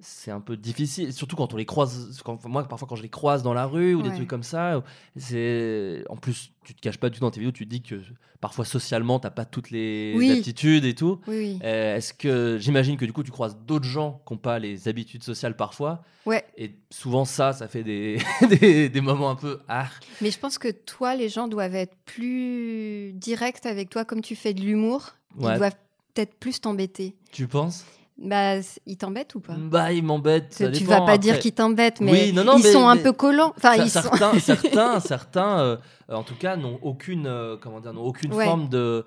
c'est un peu difficile, surtout quand on les croise, quand, moi, parfois quand je les croise dans la rue ou des trucs comme ça, c'est... En plus, tu te caches pas du tout dans tes vidéos, tu dis que parfois, socialement, t'as pas toutes les Oui. aptitudes et tout. Oui, oui. Euh, Est-ce que j'imagine que du coup tu croises d'autres gens qui n'ont pas les habitudes sociales parfois Ouais. et souvent ça ça fait des, des, des moments un peu ah Mais je pense que toi, les gens doivent être plus directs avec toi, comme tu fais de l'humour. Ouais. Ils doivent peut-être plus t'embêter. tu penses? Bah, ils t'embêtent ou pas? Bah ils m'embêtent Tu dépend, vas pas dire qu'ils t'embêtent, mais Oui, non, non, ils mais- sont un peu collants. Enfin, ils sont... certains certains certains euh, en tout cas n'ont aucune euh, comment dire n'ont aucune Ouais. forme de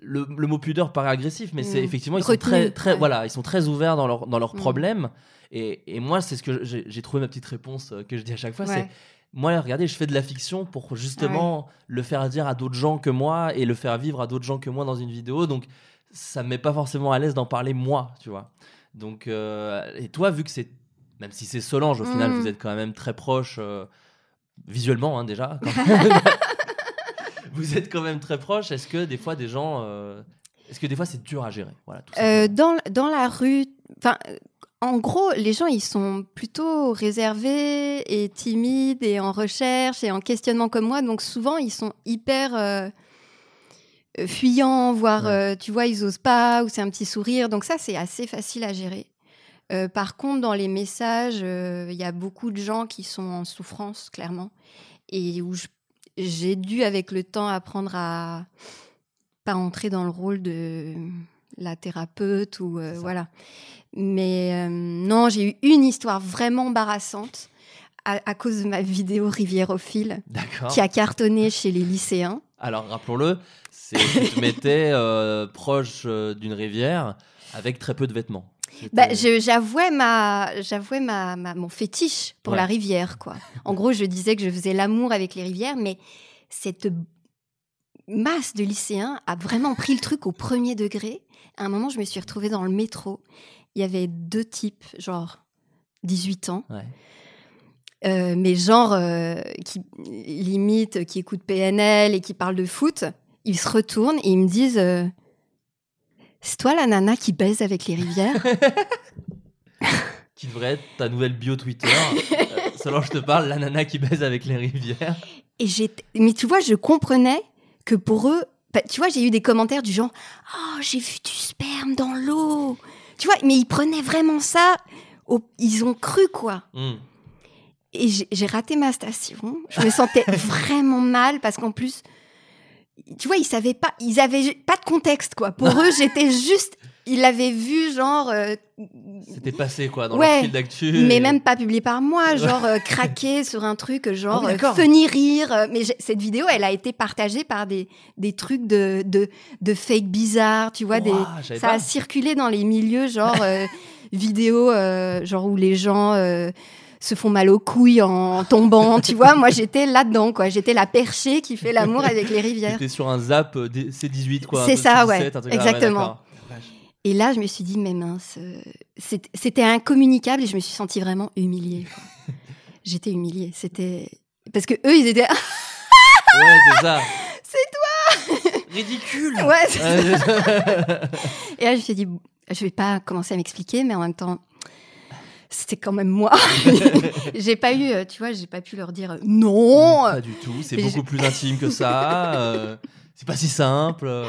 le, le mot pudeur paraît agressif mais c'est Mm. effectivement ils sont très très ouais. voilà ils sont très ouverts dans leurs dans leurs Mm. problèmes et, et moi c'est ce que j'ai trouvé ma petite réponse euh, que je dis à chaque fois c'est moi, regardez, je fais de la fiction pour justement le faire dire à d'autres gens que moi et le faire vivre à d'autres gens que moi dans une vidéo. Donc, ça me met pas forcément à l'aise d'en parler moi, tu vois. Donc, euh, et toi, vu que c'est, même si c'est Solange, au final, Mm. vous êtes quand même très proche euh, visuellement, hein, déjà. vous êtes quand même très proche. Est-ce que des fois, des gens, euh, est-ce que des fois, c'est dur à gérer? Voilà. tout dans, dans la rue, enfin, en gros, les gens, ils sont plutôt réservés et timides et en recherche et en questionnement comme moi. Donc souvent, ils sont hyper fuyants, voire, Ouais. euh, tu vois, ils osent pas ou c'est un petit sourire. Donc ça, c'est assez facile à gérer. Euh, par contre, dans les messages, euh, il y a beaucoup de gens qui sont en souffrance, clairement, et où j'ai dû, avec le temps, apprendre à pas entrer dans le rôle de la thérapeute ou euh, voilà. Mais non, j'ai eu une histoire vraiment embarrassante à, à cause de ma vidéo Rivière au fil qui a cartonné chez les lycéens. Alors, rappelons-le, c'est tu te mettais euh, proche euh, d'une rivière avec très peu de vêtements. Bah, j'avouais ma, j'avouais ma, ma- mon fétiche pour Ouais. la rivière, quoi. En gros, je disais que je faisais l'amour avec les rivières, mais cette masse de lycéens a vraiment pris le truc au premier degré. À un moment, je me suis retrouvée dans le métro. Il y avait deux types, genre 18 ans, Ouais. euh, mais genre euh, qui limite, qui écoutent PNL et qui parlent de foot. Ils se retournent et ils me disent euh, C'est toi la nana qui baise avec les rivières Qui devrait être ta nouvelle bio Twitter. Euh, Selon je te parle, la nana qui baise avec les rivières. Et j'étais- mais tu vois, je comprenais que pour eux, bah, tu vois, j'ai eu des commentaires du genre Oh, j'ai vu du sperme dans l'eau. Tu vois, mais ils prenaient vraiment ça. au- Ils ont cru, quoi. Hmm. Et j'ai j'ai raté ma station. Je me sentais vraiment mal parce qu'en plus, tu vois, ils savaient pas, ils avaient pas de contexte, quoi. Pour eux, j'étais juste. Ils l'avaient vu, genre. euh, C'était passé quoi dans Ouais, le fil d'actu. mais et- même pas publié par moi, genre euh, craqué sur un truc, genre Ah oui, euh, funny rire. euh, Mais cette vidéo, elle a été partagée par des, des trucs de, de, de fake bizarres, tu vois. des, ça pas. a circulé dans les milieux, genre euh, vidéo, euh, genre où les gens euh, se font mal aux couilles en tombant, tu vois. Moi, j'étais là-dedans, quoi. J'étais la perchée qui fait l'amour avec les rivières. T'étais sur un zap euh, des- C18 quoi. C'est ça, C17, ouais, exactement. Et là, je me suis dit, mais mince, euh, c'était incommunicable et je me suis sentie vraiment humiliée. J'étais humiliée. C'était. Parce que eux, ils étaient. Ouais, c'est ça. C'est toi Ridicule Ouais, c'est Ouais, Et là, je me suis dit, je vais pas commencer à m'expliquer, mais en même temps, c'était quand même moi. j'ai pas eu, euh, tu vois, j'ai pas pu leur dire euh, non. Pas du tout, c'est beaucoup plus intime que ça. euh, c'est pas si simple. euh.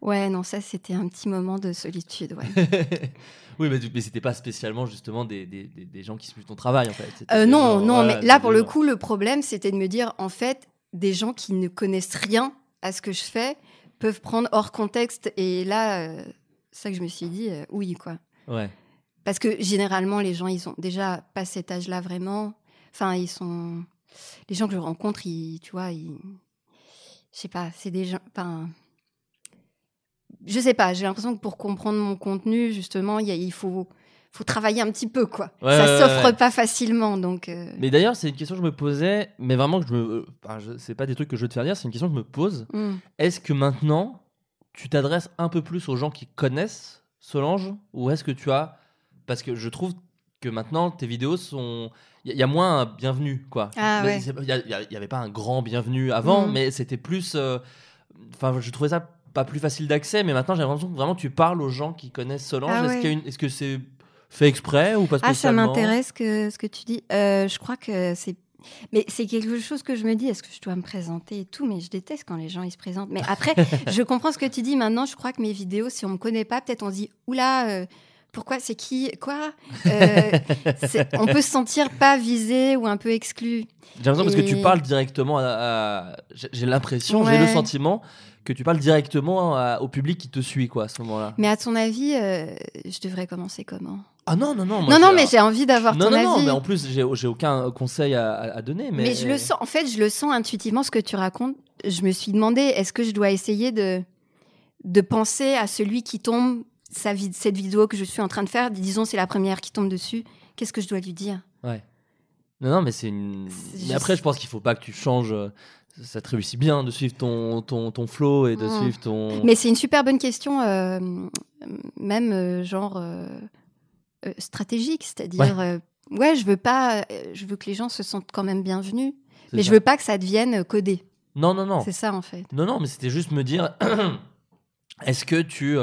Ouais, non, ça, c'était un petit moment de solitude, ouais. oui, mais, mais c'était pas spécialement justement des, des, des- gens qui suivent ton travail en fait. Euh, non, non, voilà, mais là, pour le coup, le problème, c'était de me dire, en fait, des gens qui ne connaissent rien à ce que je fais peuvent prendre hors contexte. Et là, euh, c'est ça que je me suis dit, oui, quoi. Ouais. Parce que généralement, les gens, ils ont déjà pas cet âge-là vraiment. Enfin, ils sont. Les gens que je rencontre, ils, tu vois, ils. Je sais pas, c'est des gens. Enfin. Je sais pas, j'ai l'impression que pour comprendre mon contenu, justement, il, y a- il faut, faut travailler un petit peu, quoi. Ouais, Ça ouais, s'offre ouais. pas facilement, donc. euh, Mais d'ailleurs, c'est une question que je me posais, mais vraiment que je me. Enfin, je- c'est pas des trucs que je veux te faire dire, c'est une question que je me pose. hmm. Est-ce que maintenant, tu t'adresses un peu plus aux gens qui connaissent Solange Ou est-ce que tu as. Parce que je trouve que maintenant, tes vidéos sont. Il y, a- y a moins un bienvenu, quoi. Ah, Mais ouais. Il n'y avait pas un grand bienvenu avant, Mhm. mais c'était plus. euh, Enfin, je trouvais ça pas plus facile d'accès, mais maintenant, j'ai l'impression que vraiment tu parles aux gens qui connaissent Solange. Ah Est-ce ouais. une- que c'est fait exprès ou pas Ah, ça spécialement m'intéresse que, ce que tu dis. Euh, je crois que c'est. Mais c'est quelque chose que je me dis, est-ce que je dois me présenter et tout? Mais je déteste quand les gens ils se présentent. Mais après, je comprends ce que tu dis. Maintenant, je crois que mes vidéos, si on me connaît pas, peut-être on se dit, oula, euh, pourquoi? C'est qui? Quoi? Euh, On peut se sentir pas visé ou un peu exclu. J'ai l'impression parce que tu parles directement à. à- j'ai- l'impression, j'ai le sentiment que tu parles directement à- au public qui te suit, quoi, à ce moment-là. Mais à ton avis, euh, je devrais commencer comment? Ah non, non, non. moi, Non, non, mais j'ai envie d'avoir ton non, avis. non, mais en plus, j'ai aucun conseil à donner. Mais, Mais je le sens, en fait, je le sens intuitivement ce que tu racontes. Je me suis demandé, est-ce que je dois essayer de, de penser à celui qui tombe, sa vid- cette vidéo que je suis en train de faire, disons c'est la première qui tombe dessus, qu'est-ce que je dois lui dire? Ouais. Non, non, mais c'est une. Mais après, je pense qu'il faut pas que tu changes. euh, Ça te réussit bien de suivre ton, ton, ton flow et de Mm. suivre ton. Mais c'est une super bonne question, euh, même euh, genre euh, stratégique, c'est-à-dire, euh, ouais. je veux pas, je veux que les gens se sentent quand même bienvenus, mais ça. je veux pas que ça devienne codé. Non, non, non. C'est ça en fait. Non, non, mais c'était juste me dire est-ce que tu.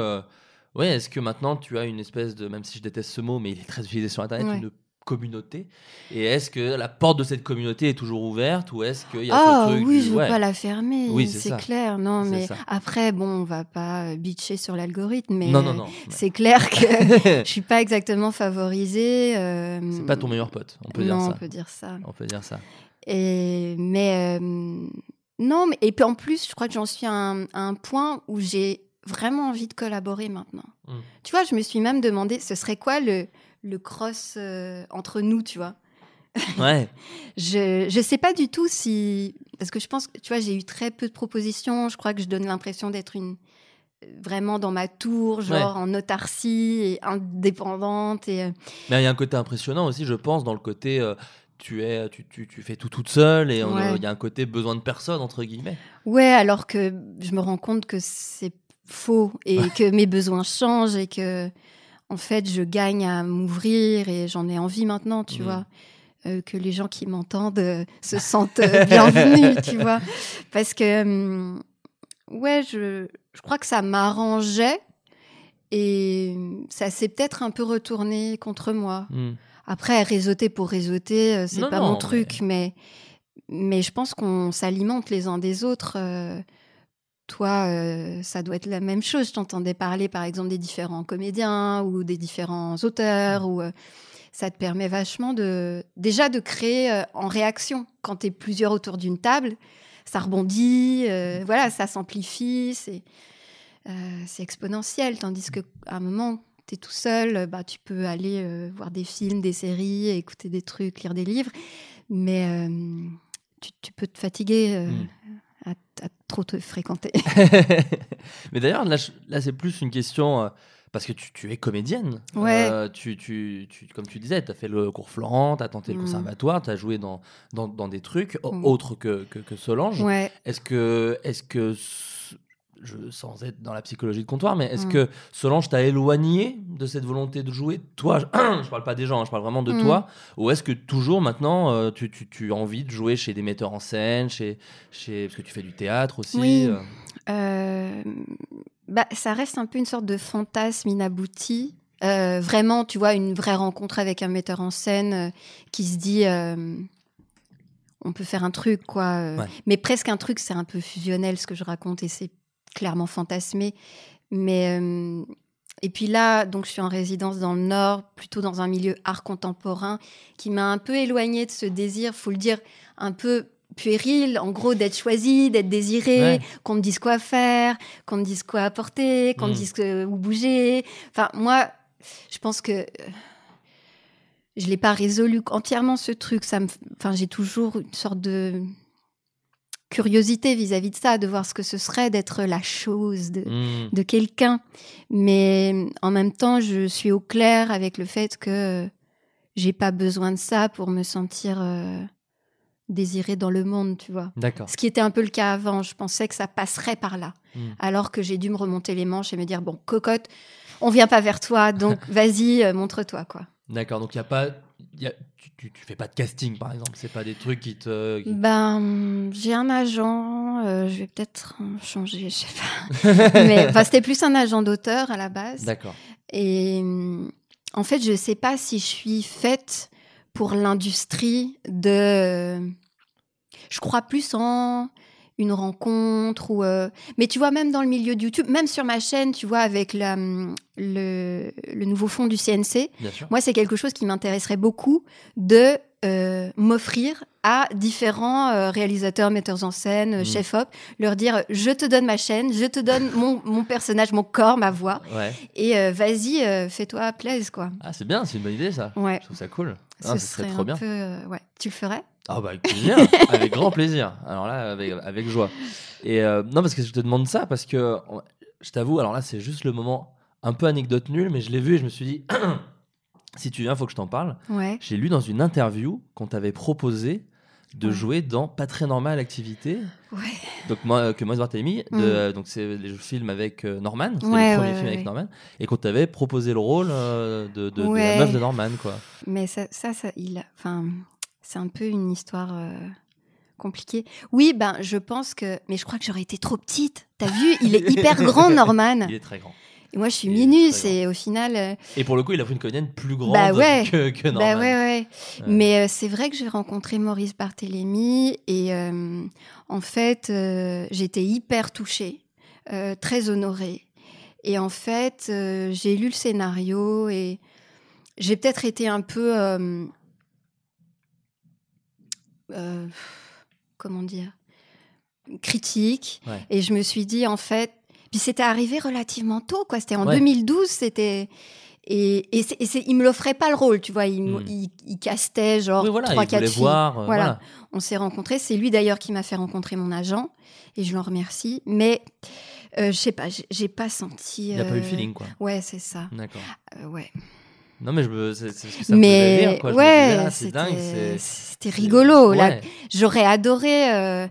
Ouais, est-ce que maintenant tu as une espèce de. Même si je déteste ce mot, mais il est très utilisé sur Internet, Ouais. une communauté? Et est-ce que la porte de cette communauté est toujours ouverte ou est-ce qu'il y a Ah truc oui, du- je veux ouais. pas la fermer, Oui, c'est clair. Non, mais ça. après, bon, on va pas euh, bitcher sur l'algorithme, mais Non, non, non. c'est clair que je suis pas exactement favorisée. euh, C'est pas ton meilleur pote, on peut dire ça. on peut dire ça. On peut dire ça. Et mais euh, non, mais et puis en plus, je crois que j'en suis à un, à un point où j'ai vraiment envie de collaborer maintenant. Mm. Tu vois, je me suis même demandé, ce serait quoi le le cross euh, entre nous, tu vois? Ouais. Je je sais pas du tout si parce que je pense que tu vois j'ai eu très peu de propositions. Je crois que je donne l'impression d'être une vraiment dans ma tour, genre en autarcie et indépendante et euh, Mais il y a un côté impressionnant aussi, je pense, dans le côté. euh, tu, es, tu, tu, tu fais tout toute seule et il Ouais. y a un côté besoin de personne, entre guillemets. ouais. Alors que je me rends compte que c'est faux et que mes besoins changent et que en fait je gagne à m'ouvrir et j'en ai envie maintenant, tu Mhm. vois. Euh, que les gens qui m'entendent euh, se sentent euh, bienvenus, tu vois. Parce que, ouais, je, je crois que ça m'arrangeait et ça s'est peut-être un peu retourné contre moi. Hmm. Après, réseauter pour réseauter, c'est pas non, mon truc, mais... mais je pense qu'on s'alimente les uns des autres. Toi, euh, ça doit être la même chose. Je t'entendais parler, par exemple, des différents comédiens ou des différents auteurs. Ou, euh, ça te permet vachement de déjà de créer euh, en réaction. Quand tu es plusieurs autour d'une table, ça rebondit, voilà, ça s'amplifie, c'est c'est exponentiel. Tandis qu'à un moment, tu es tout seul, bah, tu peux aller voir des films, des séries, écouter des trucs, lire des livres. Mais tu, tu peux te fatiguer Mm. À, à trop te fréquenter. Mais d'ailleurs, là, c'est plus une question. euh, parce que tu, tu es comédienne. Ouais. Euh, tu, tu, tu- comme tu disais, tu as fait le cours Florent, tu as tenté le Mm. conservatoire, tu as joué dans, dans, dans des trucs Mm. autres que, que, que Solange. ouais. Est-ce que, est-ce que s- je, sans être dans la psychologie de comptoir, mais est-ce Mm. que Solange t'a éloigné de cette volonté de jouer Toi, je, je parle pas des gens, hein, je parle vraiment de Mm. toi. Ou est-ce que toujours maintenant, euh, tu, tu, tu as envie de jouer chez des metteurs en scène, chez, chez, parce que tu fais du théâtre aussi Oui. euh? Euh, bah, ça reste un peu une sorte de fantasme inabouti. Euh, vraiment, tu vois, une vraie rencontre avec un metteur en scène euh, qui se dit on peut faire un truc, quoi. Ouais. Mais presque un truc, c'est un peu fusionnel ce que je raconte et c'est clairement fantasmé. Mais. euh, et puis là, donc je suis en résidence dans le Nord, plutôt dans un milieu art contemporain, qui m'a un peu éloignée de ce désir, faut le dire, un peu puéril, en gros, d'être choisi, d'être désiré, Ouais. qu'on me dise quoi faire, qu'on me dise quoi apporter, qu'on me Mm. dise que- où bouger. Enfin, moi, je pense que euh, je l'ai pas résolu entièrement ce truc. Ça me, enfin, j'ai toujours une sorte de curiosité vis-à-vis de ça, de voir ce que ce serait d'être la chose de, Hmm. de quelqu'un. Mais en même temps, je suis au clair avec le fait que j'ai pas besoin de ça pour me sentir euh, désirée dans le monde, tu vois. D'accord. Ce qui était un peu le cas avant. Je pensais que ça passerait par là. Hmm. Alors que j'ai dû me remonter les manches et me dire bon, cocotte, on vient pas vers toi, donc vas-y, euh, montre-toi, quoi. D'accord, donc il y a pas. Y a- tu, tu, tu fais pas de casting par exemple, c'est pas des trucs qui te. qui- Ben, j'ai un agent, euh, je vais peut-être changer, je sais pas. Mais enfin, c'était plus un agent d'auteur à la base. D'accord. Et en fait, je sais pas si je suis faite pour l'industrie de. Je crois plus en une rencontre ou. euh, Mais tu vois, même dans le milieu de YouTube, même sur ma chaîne, tu vois, avec la, hum, le, le nouveau fonds du CNC, moi, c'est quelque chose qui m'intéresserait beaucoup de euh, m'offrir à différents euh, réalisateurs, metteurs en scène, euh, Mm. chefs-op, leur dire je te donne ma chaîne, je te donne mon, mon personnage, mon corps, ma voix, Ouais. et vas-y, fais-toi plaise, quoi. Ah, c'est bien, c'est une bonne idée ça. Ouais. Je trouve ça cool. Ce Ah, ce serait serait trop un bien. peu. euh, ouais. Tu le ferais? Ah bah avec plaisir, avec grand plaisir. Alors là, avec, avec joie. Et euh, non, parce que je te demande ça, parce que je t'avoue, alors là, c'est juste le moment un peu anecdote nulle, mais je l'ai vu et je me suis dit, si tu viens, faut que je t'en parle. Ouais. J'ai lu dans une interview qu'on t'avait proposé de Ouais. jouer dans Pas très normal activité. Ouais. Donc moi, euh, que Moïse Barthélemy, Mm. euh, donc c'est les films avec euh, Norman, c'était Ouais, le premier film avec. Norman, et qu'on t'avait proposé le rôle de, de- de Ouais. la meuf de Norman, quoi. Mais ça, ça, ça il, enfin, c'est un peu une histoire euh, compliquée. Oui, ben, je pense que, mais je crois que j'aurais été trop petite. T'as vu, il est hyper grand, Norman. Il est très grand. Et moi, je suis minus, et au final. euh, Et pour le coup, il a pris une comédienne plus grande Bah ouais. que, que Norman. Bah ouais, ouais. Ouais. Mais euh, c'est vrai que j'ai rencontré Maurice Barthélémy et euh, en fait, euh, j'étais hyper touchée, très honorée. Et en fait, j'ai lu le scénario et j'ai peut-être été un peu. comment dire Critique. Ouais. Et je me suis dit, en fait. Puis c'était arrivé relativement tôt, quoi. C'était en Ouais. 2012, c'était. Et, et, et il me l'offrait pas le rôle, tu vois. Il, me- Hmm. il, il castait genre Oui, voilà, trois, il voulait quatre filles. voir. euh, Voilà. voilà. On s'est rencontrés. C'est lui d'ailleurs qui m'a fait rencontrer mon agent et je l'en remercie. Mais euh, je sais pas, j'ai- pas senti. Il n'y a pas eu euh, le feeling, quoi. Ouais, c'est ça. D'accord. Euh, ouais. Non, mais je me, c'est, c'est que ça me Mais rire, quoi. Je me ouais, disais, ah, c'est dingue. c'était C'est, c'était rigolo. Ouais. là. J'aurais adoré. euh,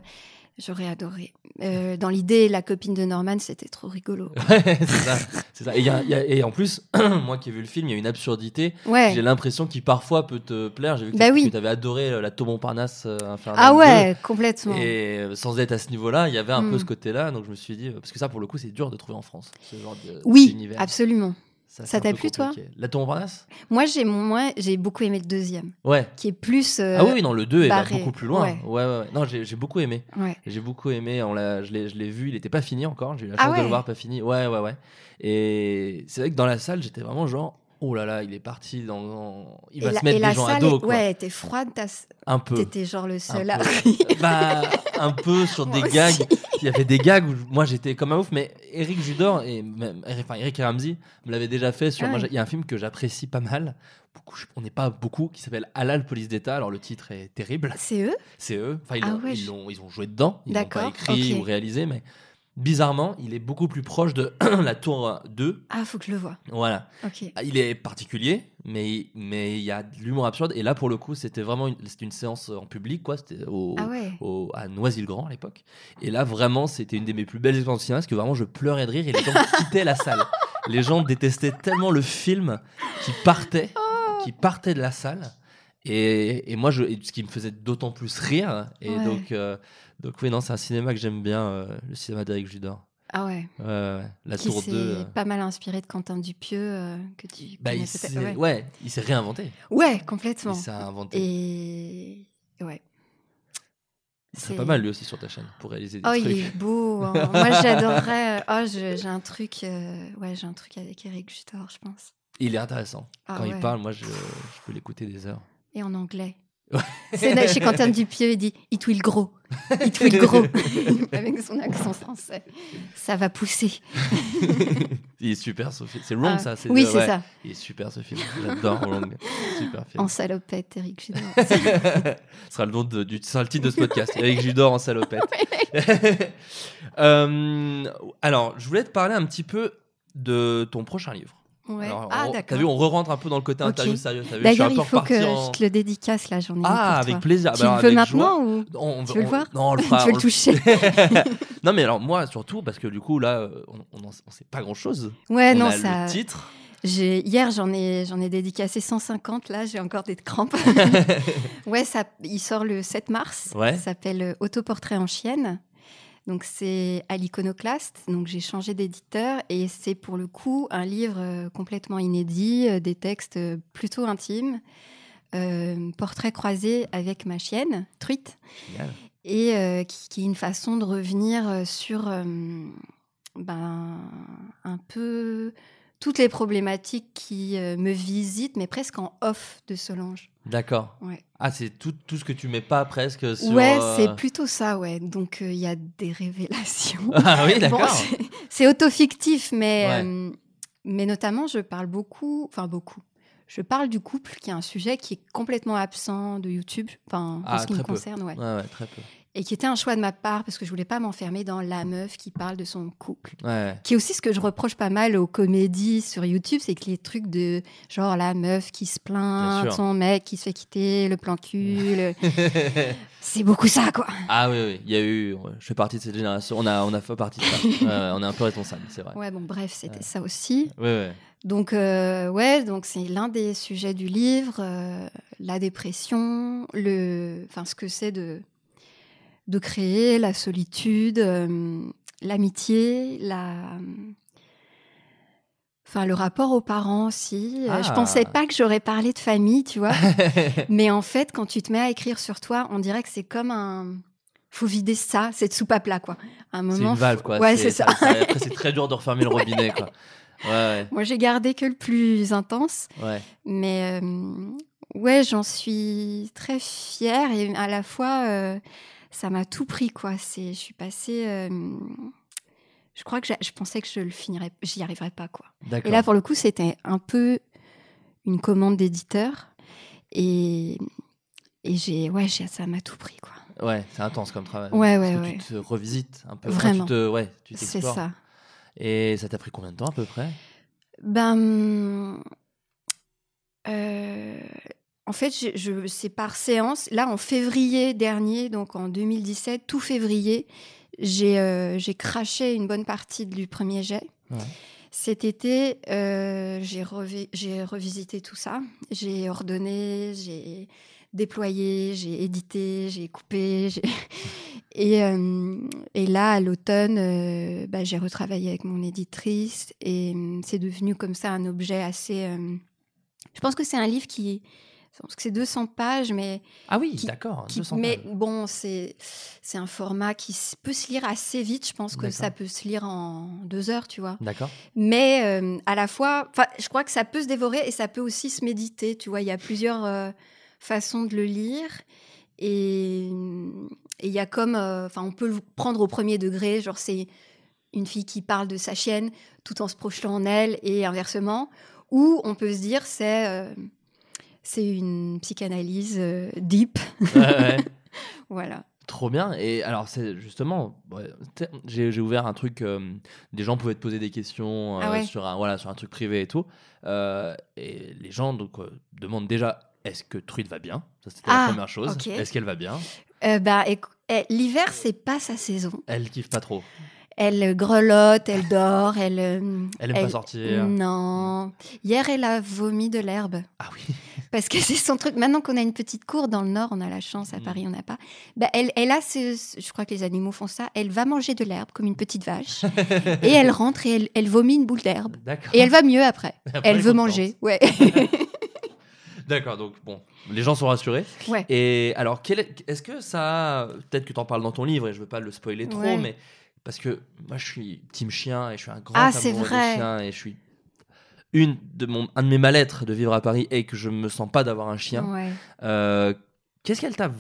J'aurais adoré. Euh, dans l'idée, la copine de Norman, c'était trop rigolo. C'est ça. ça. Et, il y a- il y a- et en plus, moi qui ai vu le film, il y a une absurdité. Ouais. J'ai l'impression qu'il parfois peut te plaire. J'ai vu que, Bah oui. tu avais adoré euh, la Tour Montparnasse euh, Ah 2. ouais, complètement. Et sans être à ce niveau-là, il y avait un peu Mm. ce côté-là. Donc je me suis dit, parce que ça, pour le coup, c'est dur de trouver en France. Ce genre de, Oui, d'univers. absolument. Ça t'a plu, toi. La Tour Montparnasse Moi, j'ai moi, j'ai beaucoup aimé le deuxième, Ouais. qui est plus. euh, ah oui, non, le 2 est barré. beaucoup plus loin. Ouais. Ouais, ouais, ouais. Non, j'ai, beaucoup aimé. Ouais. J'ai beaucoup aimé. On l'a, je, l'ai, vu. Il n'était pas fini encore. J'ai eu la Ah chance de le voir pas fini. Ouais, ouais, ouais. Et c'est vrai que dans la salle, j'étais vraiment genre, oh là là, il est parti dans. Il va se la, mettre et la des gens salle, à dos, quoi. ouais, t'es froide, t'as- Un peu. t'étais genre le seul à bah, un peu sur des gags. Il y avait des gags où moi j'étais comme un ouf, mais Eric Judor et même, enfin Eric Ramsey me l'avaient déjà fait sur. Ah Il y a un film que j'apprécie pas mal. Beaucoup, je- on n'est pas beaucoup, qui s'appelle Halal Police d'État. Alors le titre est terrible. C'est eux? C'est eux. Enfin, ils, Ah ouais, ils, je- l'ont- ils ont joué dedans. Ils l'ont pas écrit ou réalisé, mais bizarrement, il est beaucoup plus proche de la Tour 2. Ah, faut que je le vois. Voilà. Ah, Il est particulier, mais mais il y a de l'humour absurde. Et là, pour le coup, c'était vraiment une, une séance en public, quoi. C'était au, Ah ouais. au- à Noisy-le-Grand à l'époque. Et là, vraiment, c'était une de mes plus belles expériences de cinéma parce que vraiment, je pleurais de rire et les gens quittaient la salle. Les gens détestaient tellement le film qu'ils partaient, Oh. qu'ils partaient de la salle. Et, et moi, je, et ce qui me faisait d'autant plus rire. Et Ouais. donc, euh, donc, oui, non, c'est un cinéma que j'aime bien, euh, le cinéma d'Éric Judor. Ah ouais. Ouais, la Qui Tour s'est 2. euh, pas mal inspiré de Quentin Dupieux, euh, que tu bah, il s'est, Ouais. ouais, il s'est réinventé. Ouais, complètement. Il s'est inventé. Et ouais. Il serait C'est- pas mal lui aussi sur ta chaîne pour réaliser des Oh, trucs. il est beau. hein. Moi, j'adorerais. Oh, je- j'ai un truc. euh, Ouais, j'ai un truc avec Eric Judor, je pense. Il est intéressant. Ah Quand il parle, moi, je, je peux l'écouter des heures. Et en anglais. C'est chez Quentin Dupieux, il dit It will grow. It will grow. Avec son accent français. Ça va pousser. il est super ce film. C'est long Ah, ça. oui, ouais. c'est ça. Il est super ce film. J'adore Long. Super film. En salopette, Eric Judor. ce sera le nom de- du, ce sera le titre de ce podcast. Avec Judor en salopette. Euh, alors, je voulais te parler un petit peu de ton prochain livre. Ouais. Alors, ah, on- vu, on re-rentre un peu dans le côté Ok. interview sérieux. D'ailleurs, il faut que en- je te le dédicace ai une Ah, avec toi. plaisir. Tu Bah, le veux maintenant joie. ou On- tu veux le voir Non, on le fera. Tu veux le toucher non, mais alors moi surtout parce que du coup là, on, on sait pas grand chose. Ouais, on non, a ça. le titre. Hier j'en ai j'en ai dédicacé 150 là, j'ai encore des crampes. ouais, ça il sort le 7 mars. Ouais. Ça s'appelle euh, Autoportrait en chienne. Donc c'est à l'iconoclaste. Donc j'ai changé d'éditeur et c'est pour le coup un livre euh, complètement inédit, euh, des textes euh, plutôt intimes, euh, portrait croisé avec ma chienne Truite Génial. et euh, qui, qui est une façon de revenir sur euh, ben, un peu toutes les problématiques qui euh, me visitent, mais presque en off de Solange. D'accord. Ouais. Ah, c'est tout, tout ce que tu mets pas presque sur. Ouais, euh, c'est plutôt ça, ouais. Donc euh, il y a des révélations. Ah oui, Bon, d'accord. c'est- c'est auto-fictif, mais, Ouais. mais notamment, je parle beaucoup, enfin beaucoup. Je parle du couple, qui est un sujet qui est complètement absent de YouTube, enfin, en Ah, ce qui me peu. concerne, ouais. Ouais, ouais, très peu. Et qui était un choix de ma part, parce que je voulais pas m'enfermer dans la meuf qui parle de son couple. Ouais. Qui est aussi ce que je reproche pas mal aux comédies sur YouTube, c'est que les trucs de genre la meuf qui se plaint, son mec qui se fait quitter, le plan cul, le- c'est beaucoup ça, quoi. ah oui, oui, il y a eu. Je fais partie de cette génération. On a, on a fait partie de ça. Ouais, on est un peu responsable, c'est vrai. Ouais, bon, bref, c'était Ouais. ça aussi. Ouais, ouais. Donc, euh, ouais, donc c'est l'un des sujets du livre, euh, la dépression, le, enfin, ce que c'est de, de créer, la solitude, euh, l'amitié, la, enfin, le rapport aux parents aussi. Euh, Je Ah. pensais pas que j'aurais parlé de famille, tu vois. Mais en fait, quand tu te mets à écrire sur toi, on dirait que c'est comme un. Faut vider ça, cette soupe à plat, quoi. À un C'est moment. une valve, faut- quoi. Ouais, c'est ça. Après, c'est très dur de refermer le robinet, quoi. Ouais, Moi, j'ai gardé que le plus intense. ouais. Mais euh, ouais, j'en suis très fière et à la fois, euh, ça m'a tout pris, quoi. C'est, je suis passée. euh, je crois que je pensais que je le finirais, j'y arriverais pas, quoi. D'accord. Et là, pour le coup, c'était un peu une commande d'éditeur et et j'ai, ouais, ça m'a tout pris, quoi. Ouais, c'est intense comme travail. Ouais, ouais, que ouais. Tu te revisites un peu. Enfin, Vraiment. Tu te, ouais, tu C'est ça. Et ça t'a pris combien de temps à peu près? Ben, euh, en fait, je, je- c'est par séance. Là, en février dernier, donc en 2017, tout février, j'ai euh, craché une bonne partie du premier jet. Ouais. Cet été, euh, j'ai revi- j'ai revisité tout ça. J'ai ordonné, j'ai déployé, j'ai édité, j'ai coupé. Et, euh, et là, à l'automne, euh, bah, j'ai retravaillé avec mon éditrice et euh, c'est devenu comme ça un objet assez. Je pense que c'est un livre qui. Parce que c'est 200 pages, mais Ah oui, d'accord. qui- 200 mais pages. bon, c'est un format qui peut se lire assez vite. Je pense que ça peut se lire en deux heures, tu vois. D'accord. Mais euh, à la fois, je crois que ça peut se dévorer et ça peut aussi se méditer. Tu vois, il y a plusieurs euh, façons de le lire et il y a comme, euh, enfin, on peut le prendre au premier degré. Genre, c'est une fille qui parle de sa chienne tout en se projetant en elle et inversement. Ou on peut se dire c'est c'est une psychanalyse euh, deep. Ouais, ouais. Voilà. Trop bien. Et alors, c'est justement, ouais, j'ai ouvert un truc. euh, des gens pouvaient te poser des questions euh, Ah ouais. sur, un, voilà, sur un truc privé et tout. Euh, et les gens donc, demandent déjà est-ce que Trude va bien? Ça, c'était la Ah, première chose. Est-ce qu'elle va bien? Bah, eh, l'hiver, c'est pas sa saison. Elle kiffe pas trop. Elle grelotte, elle dort, elle. Elle aime pas sortir. Non. Hier, elle a vomi de l'herbe. Ah oui. Parce que c'est son truc. Maintenant qu'on a une petite cour dans le Nord, on a la chance, à Mm. Paris, on n'a pas. Bah, elle, elle a ce, ce- Je crois que les animaux font ça. Elle va manger de l'herbe comme une petite vache. et elle rentre et elle, elle vomit une boule d'herbe. Et elle va mieux après. Après, elle veut contente. manger. Ouais. D'accord, donc bon, les gens sont rassurés. ouais. Et alors, est-ce que ça. Peut-être que tu en parles dans ton livre et je veux pas le spoiler trop, Ouais. mais. Parce que moi, je suis team chien et je suis un grand Ah, amoureux vrai. des chiens et je suis. Une de mon, un de mes mal-être de vivre à Paris est que je me sens pas d'avoir un chien. Ouais. Euh, Qu'est-ce qu'elle t'a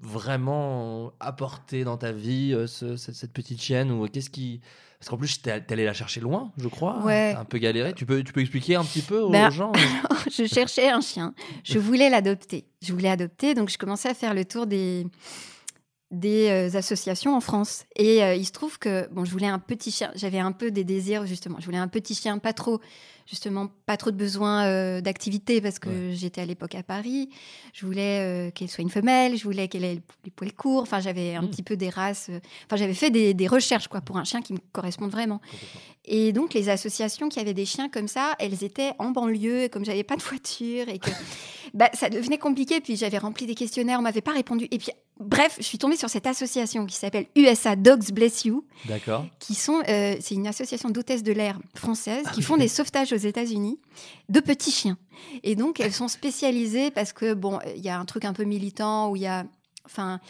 vraiment apporté dans ta vie, euh, ce- cette, cette petite chienne ou qu'est-ce qui parce qu'en plus t'es allé la chercher loin, je crois. Ouais. T'as un peu galéré. Tu peux tu peux expliquer un petit peu aux Ben, gens. je cherchais un chien. Je voulais l'adopter. Je voulais adopter, donc je commençais à faire le tour des des euh, associations en France. Et euh, il se trouve que bon, je voulais un petit chien. J'avais un peu des désirs justement. Je voulais un petit chien, pas trop justement pas trop de besoin euh, d'activité parce que j'étais à l'époque à Paris. Je voulais euh, qu'elle soit une femelle. Je voulais qu'elle ait les poils courts. Enfin, j'avais un Mm. petit peu des races. euh, Enfin, j'avais fait des, des recherches quoi pour un chien qui me corresponde vraiment. Et donc, les associations qui avaient des chiens comme ça, elles étaient en banlieue, et comme j'avais pas de voiture, et que bah, ça devenait compliqué. Puis j'avais rempli des questionnaires, on m'avait pas répondu. Et puis, bref, je suis tombée sur cette association qui s'appelle USA Dogs Bless You, D'accord. qui sont, euh, c'est une association d'hôtesses de l'air française Ah qui font des sauvetages aux États-Unis de petits chiens. Et donc, elles sont spécialisées parce que, bon, il y a un truc un peu militant où il y a. Enfin.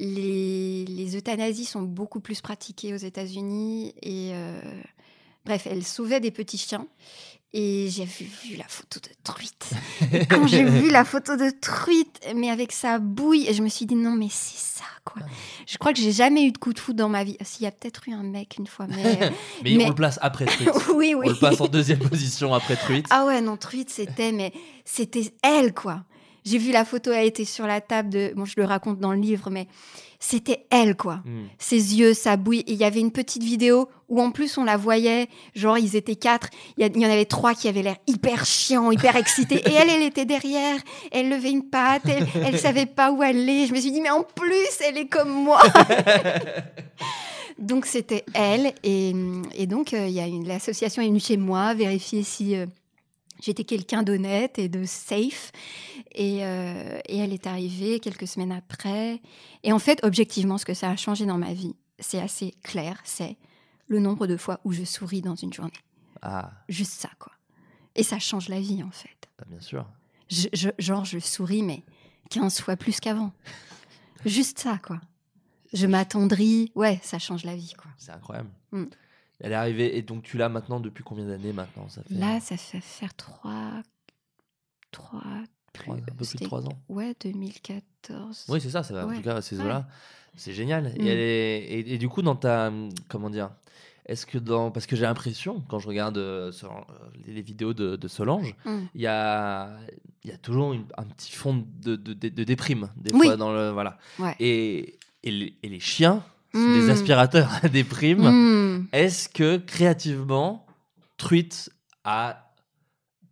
Les, euthanasies sont beaucoup plus pratiquées aux États-Unis et euh, bref, elles sauvaient des petits chiens et j'ai vu, vu la photo de truite. Et quand j'ai vu la photo de truite, mais avec sa bouille, je me suis dit non mais c'est ça quoi. Je crois que j'ai jamais eu de coup de foudre dans ma vie. S'il y a peut-être eu un mec une fois, mais Mais, Mais- on le place après Truite. oui oui. On le passe en deuxième position après Truite. Ah ouais, non, truite, c'était, mais c'était elle, quoi. J'ai vu la photo, elle était sur la table de. Bon, je le raconte dans le livre, mais c'était elle, quoi. Hmm. Ses yeux, sa bouille. Et il y avait une petite vidéo où, en plus, on la voyait. Genre, ils étaient quatre. Il y, en avait trois qui avaient l'air hyper chiants, hyper excités. Et elle, elle était derrière. Elle levait une patte. Elle, elle savait pas où aller. Je me suis dit, mais en plus, elle est comme moi. donc, c'était elle. Et, et donc, euh, il y a une- l'association est venue chez moi vérifier si. euh, J'étais quelqu'un d'honnête et de safe. Et, euh, et elle est arrivée quelques semaines après. Et en fait, objectivement, ce que ça a changé dans ma vie, c'est assez clair. C'est le nombre de fois où je souris dans une journée. Ah, Juste ça, quoi. Et ça change la vie, en fait. bah, bien sûr. Je- je- genre, je souris, mais 15 fois plus qu'avant. Juste ça, quoi. Je m'attendris. Ouais, ça change la vie, quoi. C'est incroyable. Hmm. Elle est arrivée et donc tu l'as maintenant depuis combien d'années maintenant? Ça fait Là, ça fait faire 3. 3. trois- un peu plus de trois ans. Ouais, 2014. Oui, c'est ça, ça va. En tout cas, ces Ouais. eaux-là, c'est génial. Mm. Et, elle est- et, et du coup, dans ta. Comment dire Est-ce que dans. Parce que j'ai l'impression, quand je regarde euh, euh, les, vidéos de, de Solange, Mm. il y, a, y a toujours une- un petit fond de, de, de- de déprime, des Oui. fois. Dans le, voilà. Ouais. Et, et, les, et les chiens, des aspirateurs à déprime. Mm. Est-ce que créativement, Truite a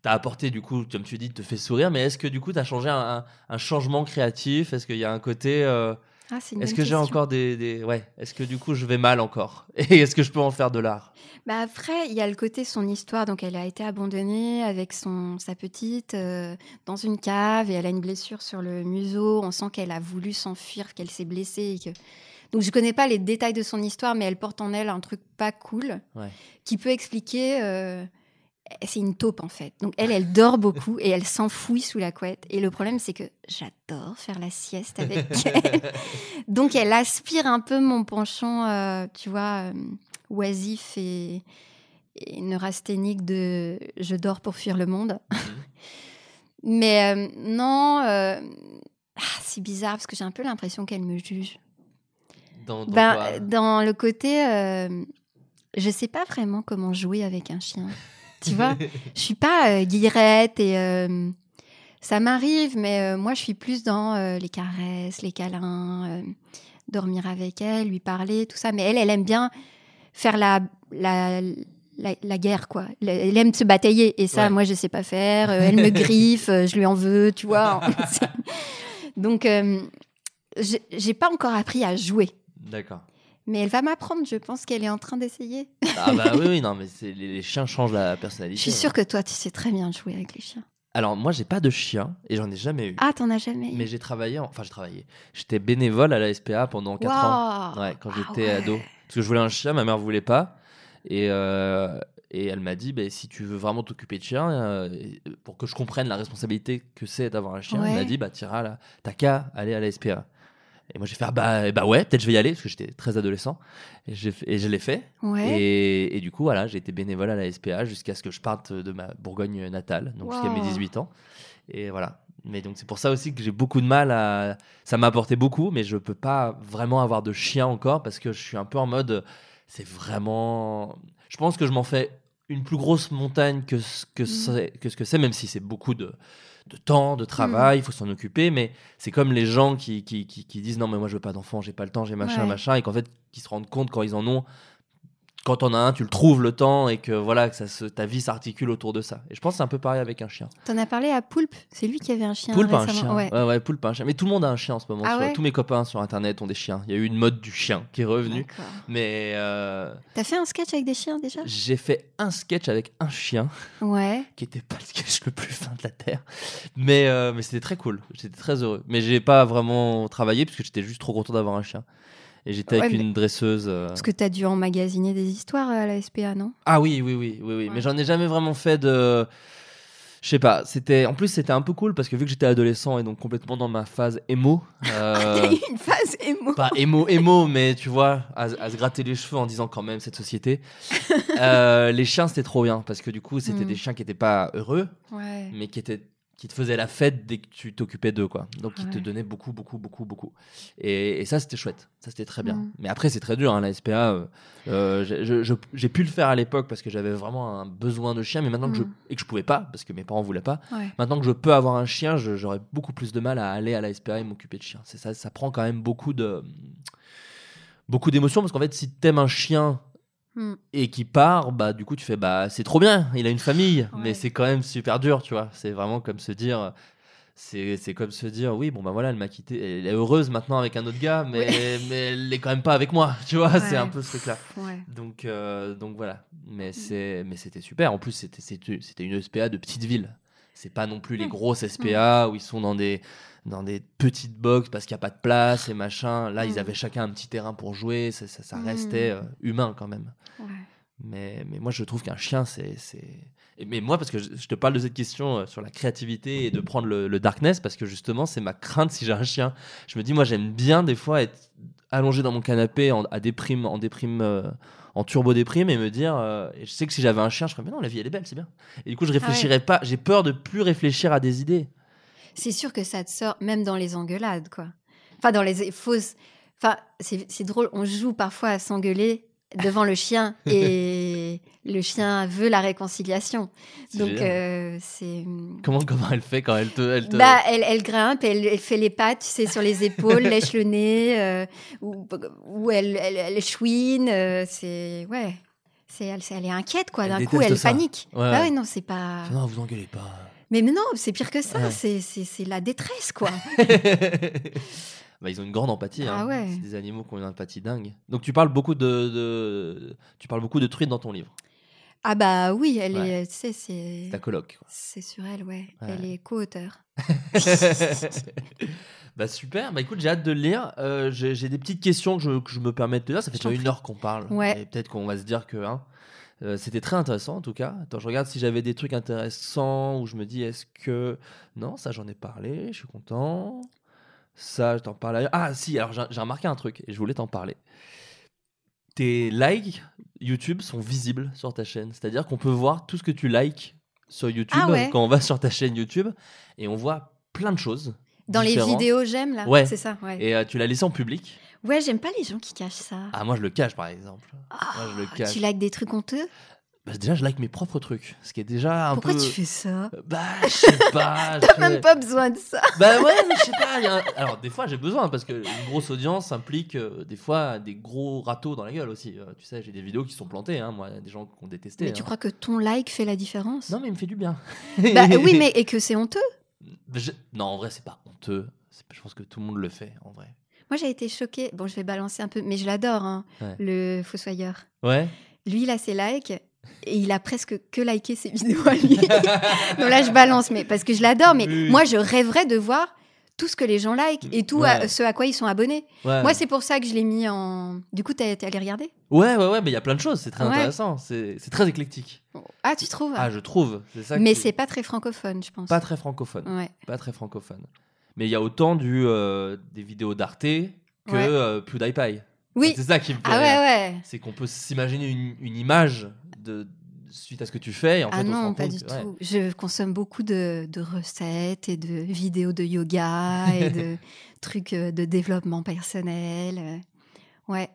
t'a apporté du coup, comme tu dis, te fait sourire, mais est-ce que du coup tu as changé un, un- un changement créatif? Est-ce qu'il y a un côté euh, Ah, Est-ce que j'ai encore des, des- ouais Est-ce que du coup je vais mal encore? Et est-ce que je peux en faire de l'art? Bah après, il y a le côté son histoire. Donc, elle a été abandonnée avec son sa petite euh, dans une cave et elle a une blessure sur le museau. On sent qu'elle a voulu s'enfuir, qu'elle s'est blessée. Et que... Donc, je connais pas les détails de son histoire, mais elle porte en elle un truc pas cool Ouais. qui peut expliquer. euh, C'est une taupe en fait. Donc elle, elle dort beaucoup et elle s'enfouit sous la couette. Et le problème, c'est que j'adore faire la sieste avec elle. Donc elle aspire un peu mon penchant, euh, tu vois, euh, oisif et, et neurasthénique de je dors pour fuir le monde. Mais euh, non, euh, ah, c'est bizarre parce que j'ai un peu l'impression qu'elle me juge. Dans, dans Ben, quoi dans le côté, euh, je sais pas vraiment comment jouer avec un chien. Tu vois, je suis pas euh, guillerette et euh, ça m'arrive, mais euh, moi je suis plus dans euh, les caresses, les câlins, euh, dormir avec elle, lui parler, tout ça. Mais elle, elle aime bien faire la la, la, la guerre, quoi. Elle- aime se batailler et ça, Ouais. moi je sais pas faire. Euh, elle me griffe, euh, je lui en veux, tu vois. Donc, euh, j'ai pas encore appris à jouer. D'accord. Mais elle va m'apprendre, je pense qu'elle est en train d'essayer. Ah bah oui, oui, non, mais c'est- les, les chiens changent la personnalité. Je suis sûre que toi, tu sais très bien jouer avec les chiens. Alors moi, j'ai pas de chien et j'en ai jamais eu. Ah, t'en as jamais eu Mais j'ai travaillé, en- enfin j'ai travaillé. J'étais bénévole à la SPA pendant 4 ans. Waouh Ouais, quand Ah j'étais ouais. ado. Parce que je voulais un chien, ma mère voulait pas. Et, euh, et elle m'a dit, bah, si tu veux vraiment t'occuper de chien, euh, et- pour que je comprenne la responsabilité que c'est d'avoir un chien, elle m'a Ouais. dit, bah t'iras là, t'as qu'à aller à la SPA. Et moi j'ai fait, ah, bah, bah ouais, peut-être je vais y aller, parce que j'étais très adolescent. Et, je l'ai fait. Ouais. Et, et du coup, voilà, j'ai été bénévole à la SPA jusqu'à ce que je parte de ma Bourgogne natale, donc jusqu'à mes Wow. 18 ans. Et voilà. Mais donc c'est pour ça aussi que j'ai beaucoup de mal à. Ça m'a apporté beaucoup, mais je peux pas vraiment avoir de chien encore parce que je suis un peu en mode. C'est vraiment. Je pense que je m'en fais une plus grosse montagne que ce que, c'est- que, ce que c'est, même si c'est beaucoup de, de temps, de travail, il faut s'en occuper. Mais c'est comme les gens qui, qui, qui, qui disent non, mais moi je veux pas d'enfant, j'ai pas le temps, j'ai machin, Ouais. machin, et qu'en fait, qui se rendent compte quand ils en ont. Quand on a un, tu le trouves le temps et que voilà que ça se, ta vie s'articule autour de ça. Et je pense que c'est un peu pareil avec un chien. T'en as parlé à Poulpe, c'est lui qui avait un chien. Poulpe a un chien. Ouais. Ouais. ouais, Poulpe a un chien. Mais tout le monde a un chien en ce moment. Ah sur- ouais? Tous mes copains sur internet ont des chiens. Il y a eu une mode du chien qui est revenue. Mais euh, T'as fait un sketch avec des chiens déjà? j'ai fait un sketch avec un chien Ouais. qui était pas le sketch le plus fin de la terre. Mais, euh, mais c'était très cool. J'étais très heureux. Mais j'ai pas vraiment travaillé parce que j'étais juste trop content d'avoir un chien. Et j'étais avec Ouais, une dresseuse. euh, Parce que t'as dû emmagasiner des histoires à la SPA, non? Ah oui, oui, oui, oui, oui. Ouais. Mais j'en ai jamais vraiment fait de. Je sais pas. C'était. En plus, c'était un peu cool parce que vu que j'étais adolescent et donc complètement dans ma phase émo. euh, T'as eu une phase émo. pas émo, émo, mais tu vois, à, à se gratter les cheveux en disant quand même cette société. Euh, les chiens, c'était trop bien parce que du coup, c'était Mm. des chiens qui étaient pas heureux, Ouais. mais qui étaient qui te faisaient la fête dès que tu t'occupais d'eux, quoi. Donc, qui te Ouais. donnaient beaucoup, beaucoup, beaucoup, beaucoup. Et, et ça, c'était chouette. Ça, c'était très bien. Mm. Mais après, c'est très dur, hein, la SPA. euh, euh, j'ai- pu le faire à l'époque parce que j'avais vraiment un besoin de chien, mais maintenant que je Mm. et que je pouvais pas parce que mes parents voulaient pas. Ouais. Maintenant que je peux avoir un chien, j'aurais beaucoup plus de mal à aller à la SPA et m'occuper de chien. C'est ça, ça prend quand même beaucoup de beaucoup d'émotions parce qu'en fait, si t'aimes un chien Hmm. et qui part, bah du coup tu fais bah c'est trop bien, il a une famille, Ouais. mais c'est quand même super dur, tu vois. C'est vraiment comme se dire. C'est c'est comme se dire, oui, bon, bah voilà, elle m'a quitté. Elle est heureuse maintenant avec un autre gars, mais, mais elle est quand même pas avec moi, tu vois. C'est un peu ce truc-là. Ouais. Donc, euh, donc voilà. Mais c'est, mais c'était super. En plus, c'était, c'était, une SPA de petite ville. C'est pas non plus les grosses SPA où ils sont dans des, dans des petites box parce qu'il n'y a pas de place et machin. Là, ils Mm. avaient chacun un petit terrain pour jouer. Ça, ça, ça Mm. restait euh, humain quand même. Ouais. Mais, mais moi, je trouve qu'un chien, c'est. Mais moi, parce que je, je te parle de cette question euh, sur la créativité et de prendre le, le darkness, parce que justement, c'est ma crainte si j'ai un chien. Je me dis, moi, j'aime bien des fois être allongé dans mon canapé en, à déprime, en déprime, euh, en turbo déprime et me dire. euh, et je sais que si j'avais un chien, je ferais, mais non, la vie, elle est belle, c'est bien. Et du coup, je réfléchirais pas. J'ai peur de plus réfléchir à des idées. C'est sûr que ça te sort, même dans les engueulades, quoi. Enfin, dans les fausses. Enfin, c'est drôle, on joue parfois à s'engueuler devant le chien et le chien veut la réconciliation. Donc, euh, c'est. Comment, comment elle fait quand elle te. Elle te... Bah, elle, elle grimpe, elle, elle fait les pattes, tu sais, sur les épaules, lèche le nez, euh, ou, ou elle, elle, elle chouine. euh, c'est. Ouais. C'est, elle, elle est inquiète, quoi. D'un coup, elle ça. panique. Ouais, Bah ouais, non, c'est pas. Non, vous engueulez pas. Mais, mais non, c'est pire que ça. Ouais. C'est, la détresse, quoi. bah, ils ont une grande empathie. Ah hein. ouais. C'est des animaux qui ont une empathie dingue. Donc tu parles beaucoup de, de- tu parles beaucoup de truites dans ton livre. Ah bah oui, elle Ouais. est, tu sais, c'est, Ta coloc. c'est sur elle, ouais. Ouais. Elle est co-auteur. bah super. Bah écoute, j'ai hâte de le lire. Euh, j'ai des petites questions que je, que je me permets de te dire. Ça fait déjà une heure qu'on parle. Ouais. Et peut-être qu'on va se dire que. hein, euh, C'était très intéressant en tout cas. Attends, je regarde si j'avais des trucs intéressants où je me dis est-ce que. Non, ça j'en ai parlé, je suis content. Ça, je t'en parle ailleurs. Ah si, alors j'ai remarqué un truc et je voulais t'en parler. Tes likes YouTube sont visibles sur ta chaîne. C'est-à-dire qu'on peut voir tout ce que tu likes sur YouTube Ah ouais. quand on va sur ta chaîne YouTube et on voit plein de choses. Dans les vidéos, j'aime, là. Ouais. C'est ça, ouais. Et euh, tu l'as laissé en public. Ouais, j'aime pas les gens qui cachent ça. Ah, moi je le cache par exemple. Ah, moi je le cache. tu likes des trucs honteux? Bah, déjà, je like mes propres trucs. Ce qui est déjà un Pourquoi peu. tu fais ça? Bah, je sais pas. T'as même pas besoin de ça. Bah ouais, mais je sais pas. il y a un- Alors, des fois, j'ai besoin parce que une grosse audience implique euh, des fois des gros râteaux dans la gueule aussi. Euh, tu sais, j'ai des vidéos qui sont plantées, hein, moi, des gens qui ont détesté. Mais tu hein. crois que ton like fait la différence? Non, mais il me fait du bien. Bah oui, mais et que c'est honteux? Je- Non, en vrai, c'est pas honteux. Je pense que tout le monde le fait, en vrai. Moi, j'ai été choquée. Bon, je vais balancer un peu, mais je l'adore, hein, Ouais. le Fossoyeur. Ouais. Lui, il a ses likes et il a presque que liké ses vidéos à lui. Donc là, je balance, mais parce que je l'adore. Mais Oui. moi, je rêverais de voir tout ce que les gens like et tout à- ce à quoi ils sont abonnés. Ouais. Moi, c'est pour ça que je l'ai mis en. Du coup, t'es allé regarder? Ouais, ouais, ouais, mais il y a plein de choses. C'est très Ouais. intéressant. C'est très éclectique. Ah, tu trouves? Ah, je trouve. Ça. Mais c'est pas très francophone, je pense. pas très francophone. Ouais. Pas très francophone. Mais il y a autant du, euh, des vidéos d'Arte que Ouais. euh, PewDiePie. Oui. C'est ça qui me fait Ah rire. ouais, ouais. C'est qu'on peut s'imaginer une, une image de, suite à ce que tu fais. Et en ah fait, on non, pas compte du tout. Je consomme beaucoup de, de recettes et de vidéos de yoga et de trucs euh, de développement personnel. euh. Ouais.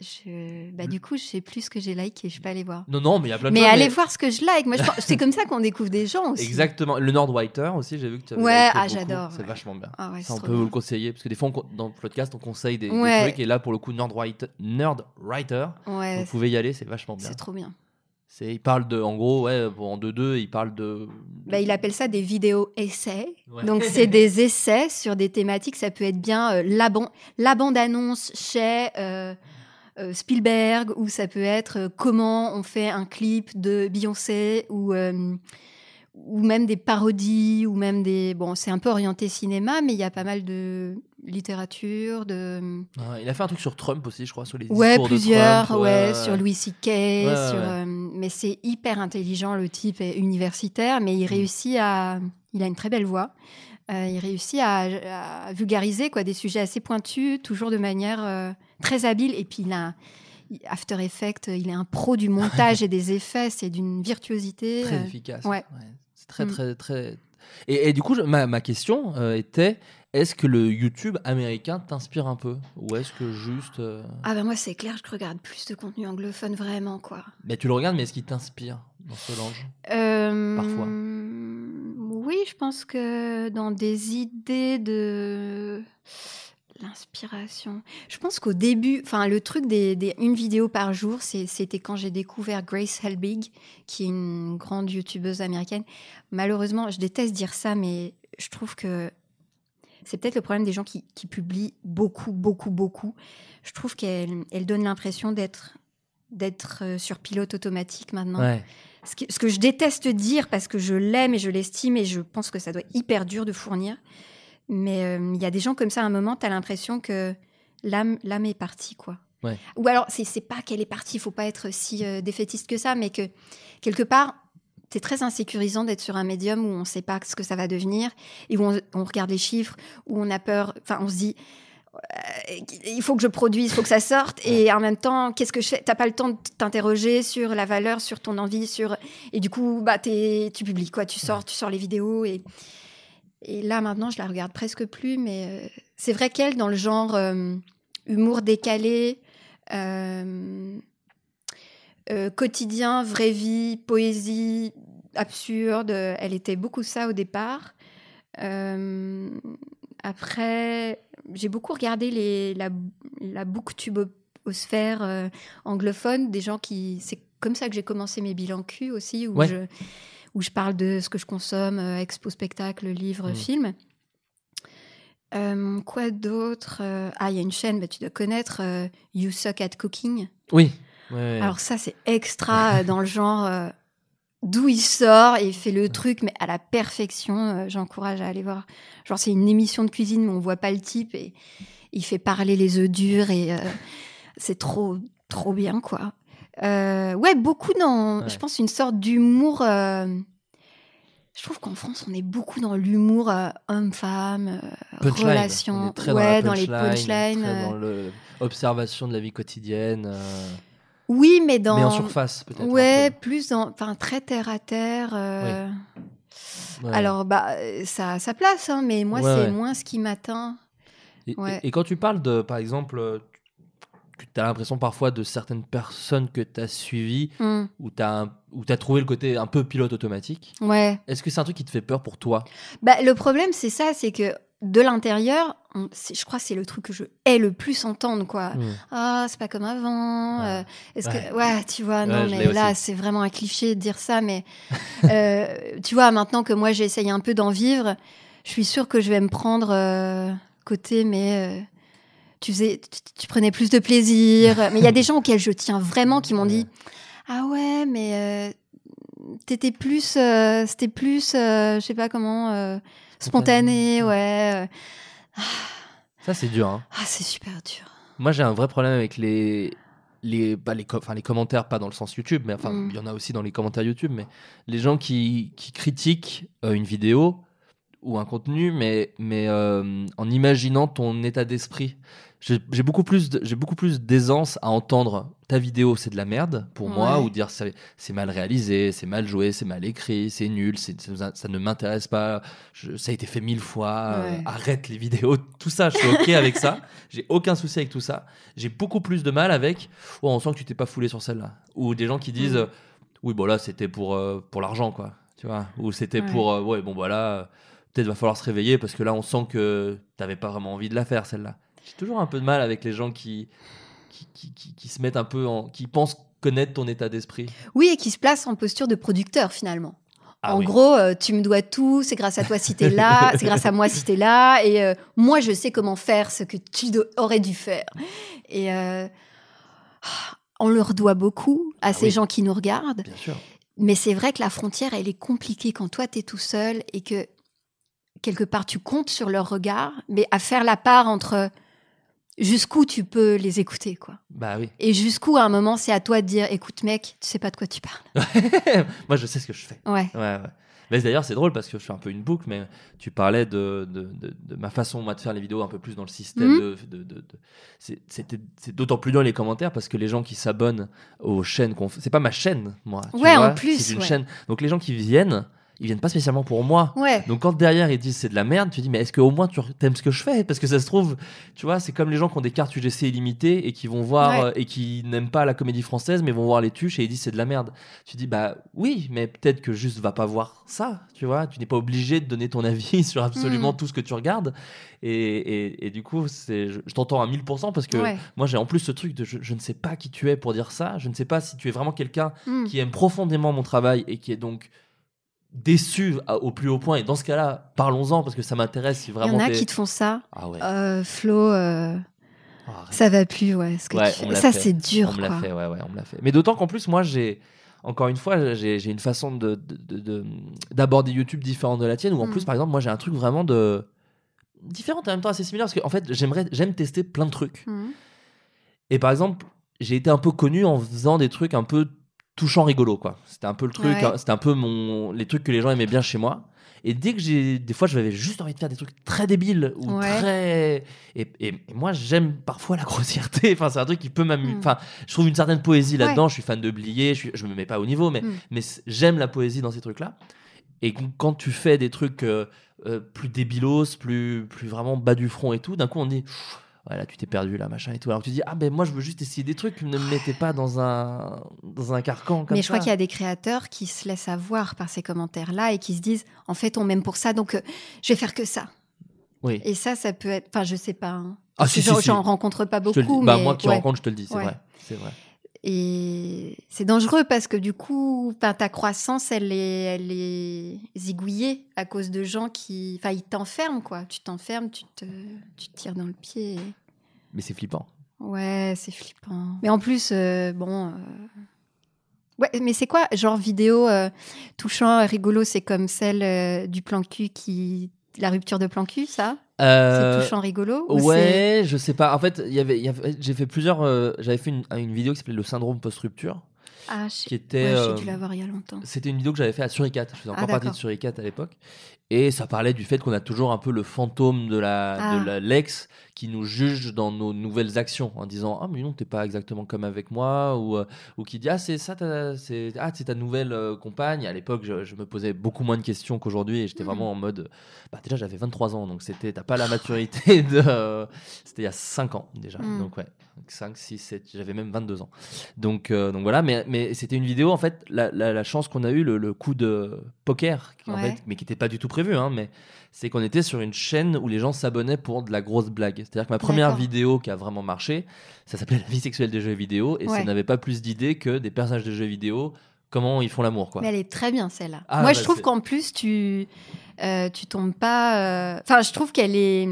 Je... Bah, du coup, je sais plus ce que j'ai like et je peux aller voir. Non, non, mais il y a plein de Mais allez voir ce que je like. Moi, je pense- c'est comme ça qu'on découvre des gens aussi. Exactement. Le Nordwriter aussi, j'ai vu que tu avais Ouais, liké ah, beaucoup. j'adore, C'est ouais. vachement bien. Ah ouais, Ça, on trop peut bien. vous le conseiller parce que des fois, on con- dans le podcast, on conseille des, des Ouais. trucs et là, pour le coup, Nerdwriter, Nerdwriter Ouais, vous pouvez y aller, c'est vachement bien. c'est trop bien. C'est, il parle de, en gros, ouais, en 2-2, il parle de. Bah, il appelle ça des vidéos essais. Ouais. Donc, c'est des essais sur des thématiques. Ça peut être bien euh, la, ban- la bande-annonce chez euh, euh, Spielberg, ou ça peut être euh, comment on fait un clip de Beyoncé, ou, euh, ou même des parodies, ou même des. Bon, c'est un peu orienté cinéma, mais il y a pas mal de littérature, de. Il a fait un truc sur Trump aussi, je crois, sur les Ouais, discours de plusieurs, Trump, ouais, sur Louis C.K., ouais, sur, ouais. euh, mais c'est hyper intelligent, le type est universitaire, mais Mm. il réussit à... Il a une très belle voix. Euh, il réussit à, à vulgariser quoi, des sujets assez pointus, toujours de manière euh, très habile. Et puis, il a... After Effects, il est un pro du montage et des effets, c'est d'une virtuosité. Très euh, efficace. ouais. C'est très, Mm. très, très. Et, et du coup, je- ma, ma question euh, était est-ce que le YouTube américain t'inspire un peu? Ou est-ce que juste. euh, Ah ben moi, c'est clair, je regarde plus de contenu anglophone, vraiment, quoi. Mais tu le regardes, mais est-ce qu'il t'inspire dans ce langue Parfois. Oui, je pense que dans des idées de l'inspiration. Je pense qu'au début, enfin le truc des, des- une vidéo par jour, c'était quand j'ai découvert Grace Helbig, qui est une grande youtubeuse américaine. Malheureusement, je déteste dire ça, mais je trouve que c'est peut-être le problème des gens qui, qui publient beaucoup, beaucoup, beaucoup. Je trouve qu'elle elle donne l'impression d'être d'être euh, sur pilote automatique maintenant. Ouais. Ce que, ce que je déteste dire parce que je l'aime et je l'estime et je pense que ça doit être hyper dur de fournir. Mais euh, il y a des gens comme ça, à un moment, tu as l'impression que l'âme l'âme est partie, quoi. Ouais. Ou alors, c'est pas qu'elle est partie, il faut pas être si euh, défaitiste que ça, mais que quelque part, c'est très insécurisant d'être sur un médium où on ne sait pas ce que ça va devenir et où on, on regarde les chiffres, où on a peur, enfin, on se dit. euh, il faut que je produise, il faut que ça sorte. Et en même temps, qu'est-ce que je fais? T'as pas le temps de t'interroger sur la valeur, sur ton envie, sur et du coup, bah, tu publies quoi? Tu sors, tu sors les vidéos et et là maintenant, je la regarde presque plus. Mais euh, c'est vrai qu'elle, dans le genre euh, humour décalé, euh, quotidien, vraie vie, poésie absurde, elle était beaucoup ça au départ. Après, j'ai beaucoup regardé les, la, la booktubosphère anglophone, des gens qui. C'est comme ça que j'ai commencé mes bilans Q aussi, où, Ouais. je, où je parle de ce que je consomme, euh, expo, spectacle, livre, Mm. film. Euh, quoi d'autre Euh, Ah, il y a une chaîne, bah, tu dois connaître, euh, You Suck at Cooking. Oui. Ouais. Alors ça, c'est extra dans le genre euh, d'où il sort et il fait le truc, mais à la perfection. J'encourage à aller voir. Genre, c'est une émission de cuisine, mais on voit pas le type et il fait parler les œufs durs et c'est trop, trop bien, quoi. Euh, ouais, beaucoup dans, Ouais. je pense, une sorte d'humour. euh, je trouve qu'en France, on est beaucoup dans l'humour euh, homme-femme, euh, Punchline. relations. On est très ouais, dans, dans, les punchlines. dans le- observation de la vie quotidienne. Oui, mais dans. Mais en surface, peut-être. Ouais, peu. plus dans, enfin très terre à terre. Ouais. Alors bah ça a sa place, hein, mais moi Ouais, c'est moins ce qui m'atteint. Et, quand tu parles de, par exemple, tu as l'impression parfois de certaines personnes que tu as suivies, Hmm, où tu as, trouvé le côté un peu pilote automatique, Ouais. est-ce que c'est un truc qui te fait peur pour toi? Bah le problème c'est ça, c'est que de l'intérieur, je crois que c'est le truc que je hais le plus entendre quoi. Ah c'est pas comme avant. Ouais. euh, Est-ce Ouais. que ouais tu vois non mais là c'est vraiment un cliché de dire ça, mais euh, tu vois maintenant que moi j'essaye un peu d'en vivre, je suis sûre que je vais me prendre euh, côté mais tu faisais tu, tu prenais plus de plaisir. mais il y a des gens auxquels je tiens vraiment qui m'ont dit ah ouais mais euh, t'étais plus euh, c'était plus euh, je sais pas comment euh, spontané ouais. Ça, c'est dur. hein. Ah c'est super dur. Moi, j'ai un vrai problème avec les. Les, bah, les, les commentaires, pas dans le sens YouTube, mais enfin, il Mm. y en a aussi dans les commentaires YouTube, mais les gens qui, qui critiquent euh, une vidéo ou un contenu, mais, mais euh, en imaginant ton état d'esprit. J'ai beaucoup plus j'ai beaucoup plus d'aisance à entendre ta vidéo c'est de la merde pour moi ou dire c'est mal réalisé, c'est mal joué, c'est mal écrit, c'est nul, ça, ça ne m'intéresse pas, je- ça a été fait mille fois, euh, arrête les vidéos, tout ça, je suis ok avec ça, j'ai aucun souci avec tout ça. J'ai beaucoup plus de mal avec, oh, on sent que tu t'es pas foulé sur celle-là, ou des gens qui disent, Mm. euh, oui bon là c'était pour euh, pour l'argent quoi, tu vois, ou c'était Ouais. pour, euh, ouais bon voilà, peut-être va falloir se réveiller parce que là on sent que t'avais pas vraiment envie de la faire celle-là. J'ai toujours un peu de mal avec les gens qui qui, qui, qui- qui se mettent un peu en, qui pensent connaître ton état d'esprit. Oui, et qui se place en posture de producteur finalement. Ah en oui. gros, euh, tu me dois tout, c'est grâce à toi si t'es là, c'est grâce à moi si t'es là, et euh, moi je sais comment faire ce que tu aurais dû faire. Et euh, on leur doit beaucoup à ces oui. gens qui nous regardent, Bien sûr. mais c'est vrai que la frontière, elle est compliquée quand toi t'es tout seul et que quelque part tu comptes sur leur regard, mais à faire la part entre jusqu'où tu peux les écouter, quoi. Bah oui. Et jusqu'où à un moment c'est à toi de dire, écoute mec, tu sais pas de quoi tu parles. Moi, je sais ce que je fais. Ouais. Ouais, ouais. Mais d'ailleurs, c'est drôle parce que je fais un peu une boucle, mais tu parlais de, de, de- de ma façon, moi, de faire les vidéos un peu plus dans le système. Mhm. de, C'est d'autant plus dans les commentaires parce que les gens qui s'abonnent aux chaînes qu'on c'est pas ma chaîne, moi. tu Ouais, en plus, C'est une ouais. chaîne. Donc les gens qui viennent, ils viennent pas spécialement pour moi. Ouais. Donc quand derrière ils disent c'est de la merde, tu dis mais est-ce qu'au moins tu aimes ce que je fais? Parce que ça se trouve, tu vois, c'est comme les gens qui ont des cartes UGC illimitées et qui vont voir Ouais. euh, et qui n'aiment pas la comédie française mais vont voir les tuches et ils disent c'est de la merde. Tu dis bah oui, mais peut-être que juste va pas voir ça, tu vois. Tu n'es pas obligé de donner ton avis sur absolument Mm. tout ce que tu regardes. Et, et, et du coup, c'est, je, je t'entends à 1000% parce que Ouais. moi j'ai en plus ce truc de je, je ne sais pas qui tu es pour dire ça. Je ne sais pas si tu es vraiment quelqu'un Mm. qui aime profondément mon travail et qui est donc déçu au plus haut point. Et dans ce cas-là, parlons-en parce que ça m'intéresse si Il y vraiment. en a qui te font ça. Ah ouais. Euh, Flo, euh, Oh, ça va plus, ouais. Ce que Ouais, tu Ça, fait. c'est dur, On me l'a fait, ouais, ouais, on me l'a fait. Mais d'autant qu'en plus, moi, j'ai. Encore une fois, j'ai une façon de- de- de- de- d'aborder YouTube différente de la tienne, où en Mm. plus, par exemple, moi, j'ai un truc vraiment de. différente et en même temps assez similaire, parce qu'en fait, j'aimerais, j'aime tester plein de trucs. Mhm. Et par exemple, j'ai été un peu connu en faisant des trucs un peu touchant rigolo, quoi. C'était un peu le truc, Ouais. hein, c'était un peu mon, les trucs que les gens aimaient bien chez moi. Et dès que j'ai, des fois, j'avais juste envie de faire des trucs très débiles ou Ouais. très. Et, et- et moi, j'aime parfois la grossièreté. Enfin, c'est un truc qui peut m'amuser. Mm. Enfin, je trouve une certaine poésie Ouais. là-dedans. Je suis fan de Blier. Je, suis- je me mets pas au niveau, mais, Mm. mais j'aime la poésie dans ces trucs-là. Et qu- quand tu fais des trucs euh, euh, plus débilos, plus, plus vraiment bas du front et tout, d'un coup, on dit. Pff, Ouais, là, tu t'es perdu, là, machin et tout. Alors tu dis, ah ben moi, je veux juste essayer des trucs, ne me mettez pas dans un, dans un carcan comme Mais je ça. crois qu'il y a des créateurs qui se laissent avoir par ces commentaires-là et qui se disent, en fait, on m'aime pour ça, donc euh, je vais faire que ça. Oui. Et ça, ça peut être. Enfin, je sais pas. hein. Ah, si, si, j'en si. rencontre pas beaucoup. Bah, mais moi qui ouais. rencontre, je te le dis, c'est Ouais. vrai. C'est vrai. Et c'est dangereux parce que du coup, ta croissance, elle est, elle est zigouillée à cause de gens qui. Enfin, ils t'enferment, quoi. Tu t'enfermes, tu te, tu te tires dans le pied. Mais c'est flippant. Ouais, c'est flippant. Mais en plus, euh, bon. euh, Ouais, mais c'est quoi, genre vidéo euh, touchant, rigolo, c'est comme celle du plan cul qui. La rupture de plan cul, ça? Euh, C'est touchant, rigolo Ouais, je sais pas. En fait, avait, y avait- j'ai fait plusieurs. euh, J'avais fait une, une vidéo qui s'appelait le syndrome post-rupture, Ah, je- qui était. ouais, euh, j'ai dû la voir il y a longtemps. C'était une vidéo que j'avais fait à Suricat. Je faisais encore Ah, partie de. Suricat à l'époque. Et ça parlait du fait qu'on a toujours un peu le fantôme de la, Ah. de la l'ex qui nous juge dans nos nouvelles actions en disant ah mais non t'es pas exactement comme avec moi ou euh, ou qui dit ah c'est ça ta, c'est ah c'est ta nouvelle euh, compagne. À l'époque je, je me posais beaucoup moins de questions qu'aujourd'hui et j'étais Mm. vraiment en mode bah déjà j'avais 23 ans donc c'était t'as pas la maturité de euh, c'était il y a 5 ans déjà Mm. donc ouais 5 6 7 j'avais même 22 ans donc, euh, donc voilà, mais, mais c'était une vidéo, en fait, la, la- la chance qu'on a eu, le, le coup de poker, qui, en fait, mais qui n'était pas du tout prévu, hein, mais c'est qu'on était sur une chaîne où les gens s'abonnaient pour de la grosse blague. C'est-à-dire que ma première vidéo qui a vraiment marché, ça s'appelait La vie sexuelle des jeux vidéo, et ça n'avait pas plus d'idées que des personnages de jeux vidéo, comment ils font l'amour, quoi. Mais elle est très bien celle-là. Ah, Moi, bah, je trouve qu'en plus tu euh, tu tombes pas. euh, Enfin, je trouve qu'elle est.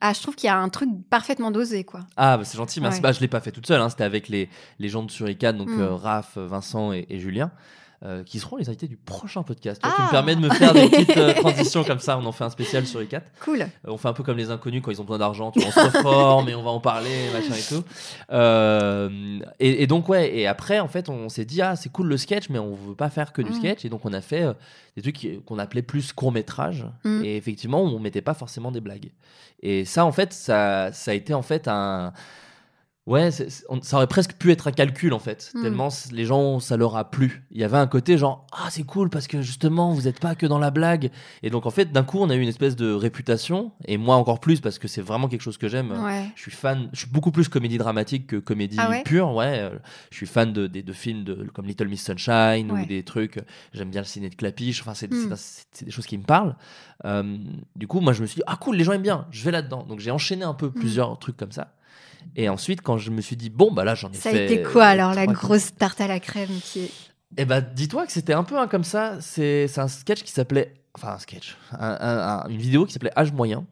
Ah, je trouve qu'il y a un truc parfaitement dosé, quoi. Ah, bah, c'est gentil, merci. Ouais. Bah, je l'ai pas fait toute seule, hein, c'était avec les, les gens de Suricat, donc Mm. euh, Raph, Vincent et, et Julien. Euh, qui seront les invités du prochain podcast. Vois, Tu me Ah. permets de me faire des petites euh, transitions comme ça. On en fait un spécial sur ICAT. Cool. Euh, on fait un peu comme les inconnus quand ils ont besoin d'argent. On se reforme et on va en parler, machin et tout. Euh, et, et donc, ouais, et après, en fait, on s'est dit, ah, c'est cool le sketch, mais on veut pas faire que du Mm. sketch. Et donc, on a fait des trucs qu'on appelait plus court-métrage. Mm. Et effectivement, on mettait pas forcément des blagues. Et ça, en fait, ça, ça a été en fait un. Ouais, on- ça aurait presque pu être un calcul en fait, Mm. tellement les gens ça leur a plu. Il y avait un côté genre ah c'est cool parce que justement vous n'êtes pas que dans la blague et donc en fait d'un coup on a eu une espèce de réputation et moi encore plus parce que c'est vraiment quelque chose que j'aime. Ouais. Je suis fan, je suis beaucoup plus comédie dramatique que comédie Ah ouais? pure, ouais. Je suis fan de, des- de films de, comme Little Miss Sunshine Ouais. ou des trucs. J'aime bien le ciné de Clapiche. Enfin, c'est Mm. c'est des choses qui me parlent. Euh, du coup, moi, je me suis dit ah cool, les gens aiment bien. Je vais là-dedans. Donc j'ai enchaîné un peu plusieurs trucs comme ça. Et ensuite, quand je me suis dit bon bah là j'en ai Ça a fait. été quoi alors la grosse tarte à la crème qui est. Eh bah dis-toi que c'était un peu un comme ça. C'est c'est un sketch qui s'appelait, enfin un sketch, un- un- un- une vidéo qui s'appelait Âge moyen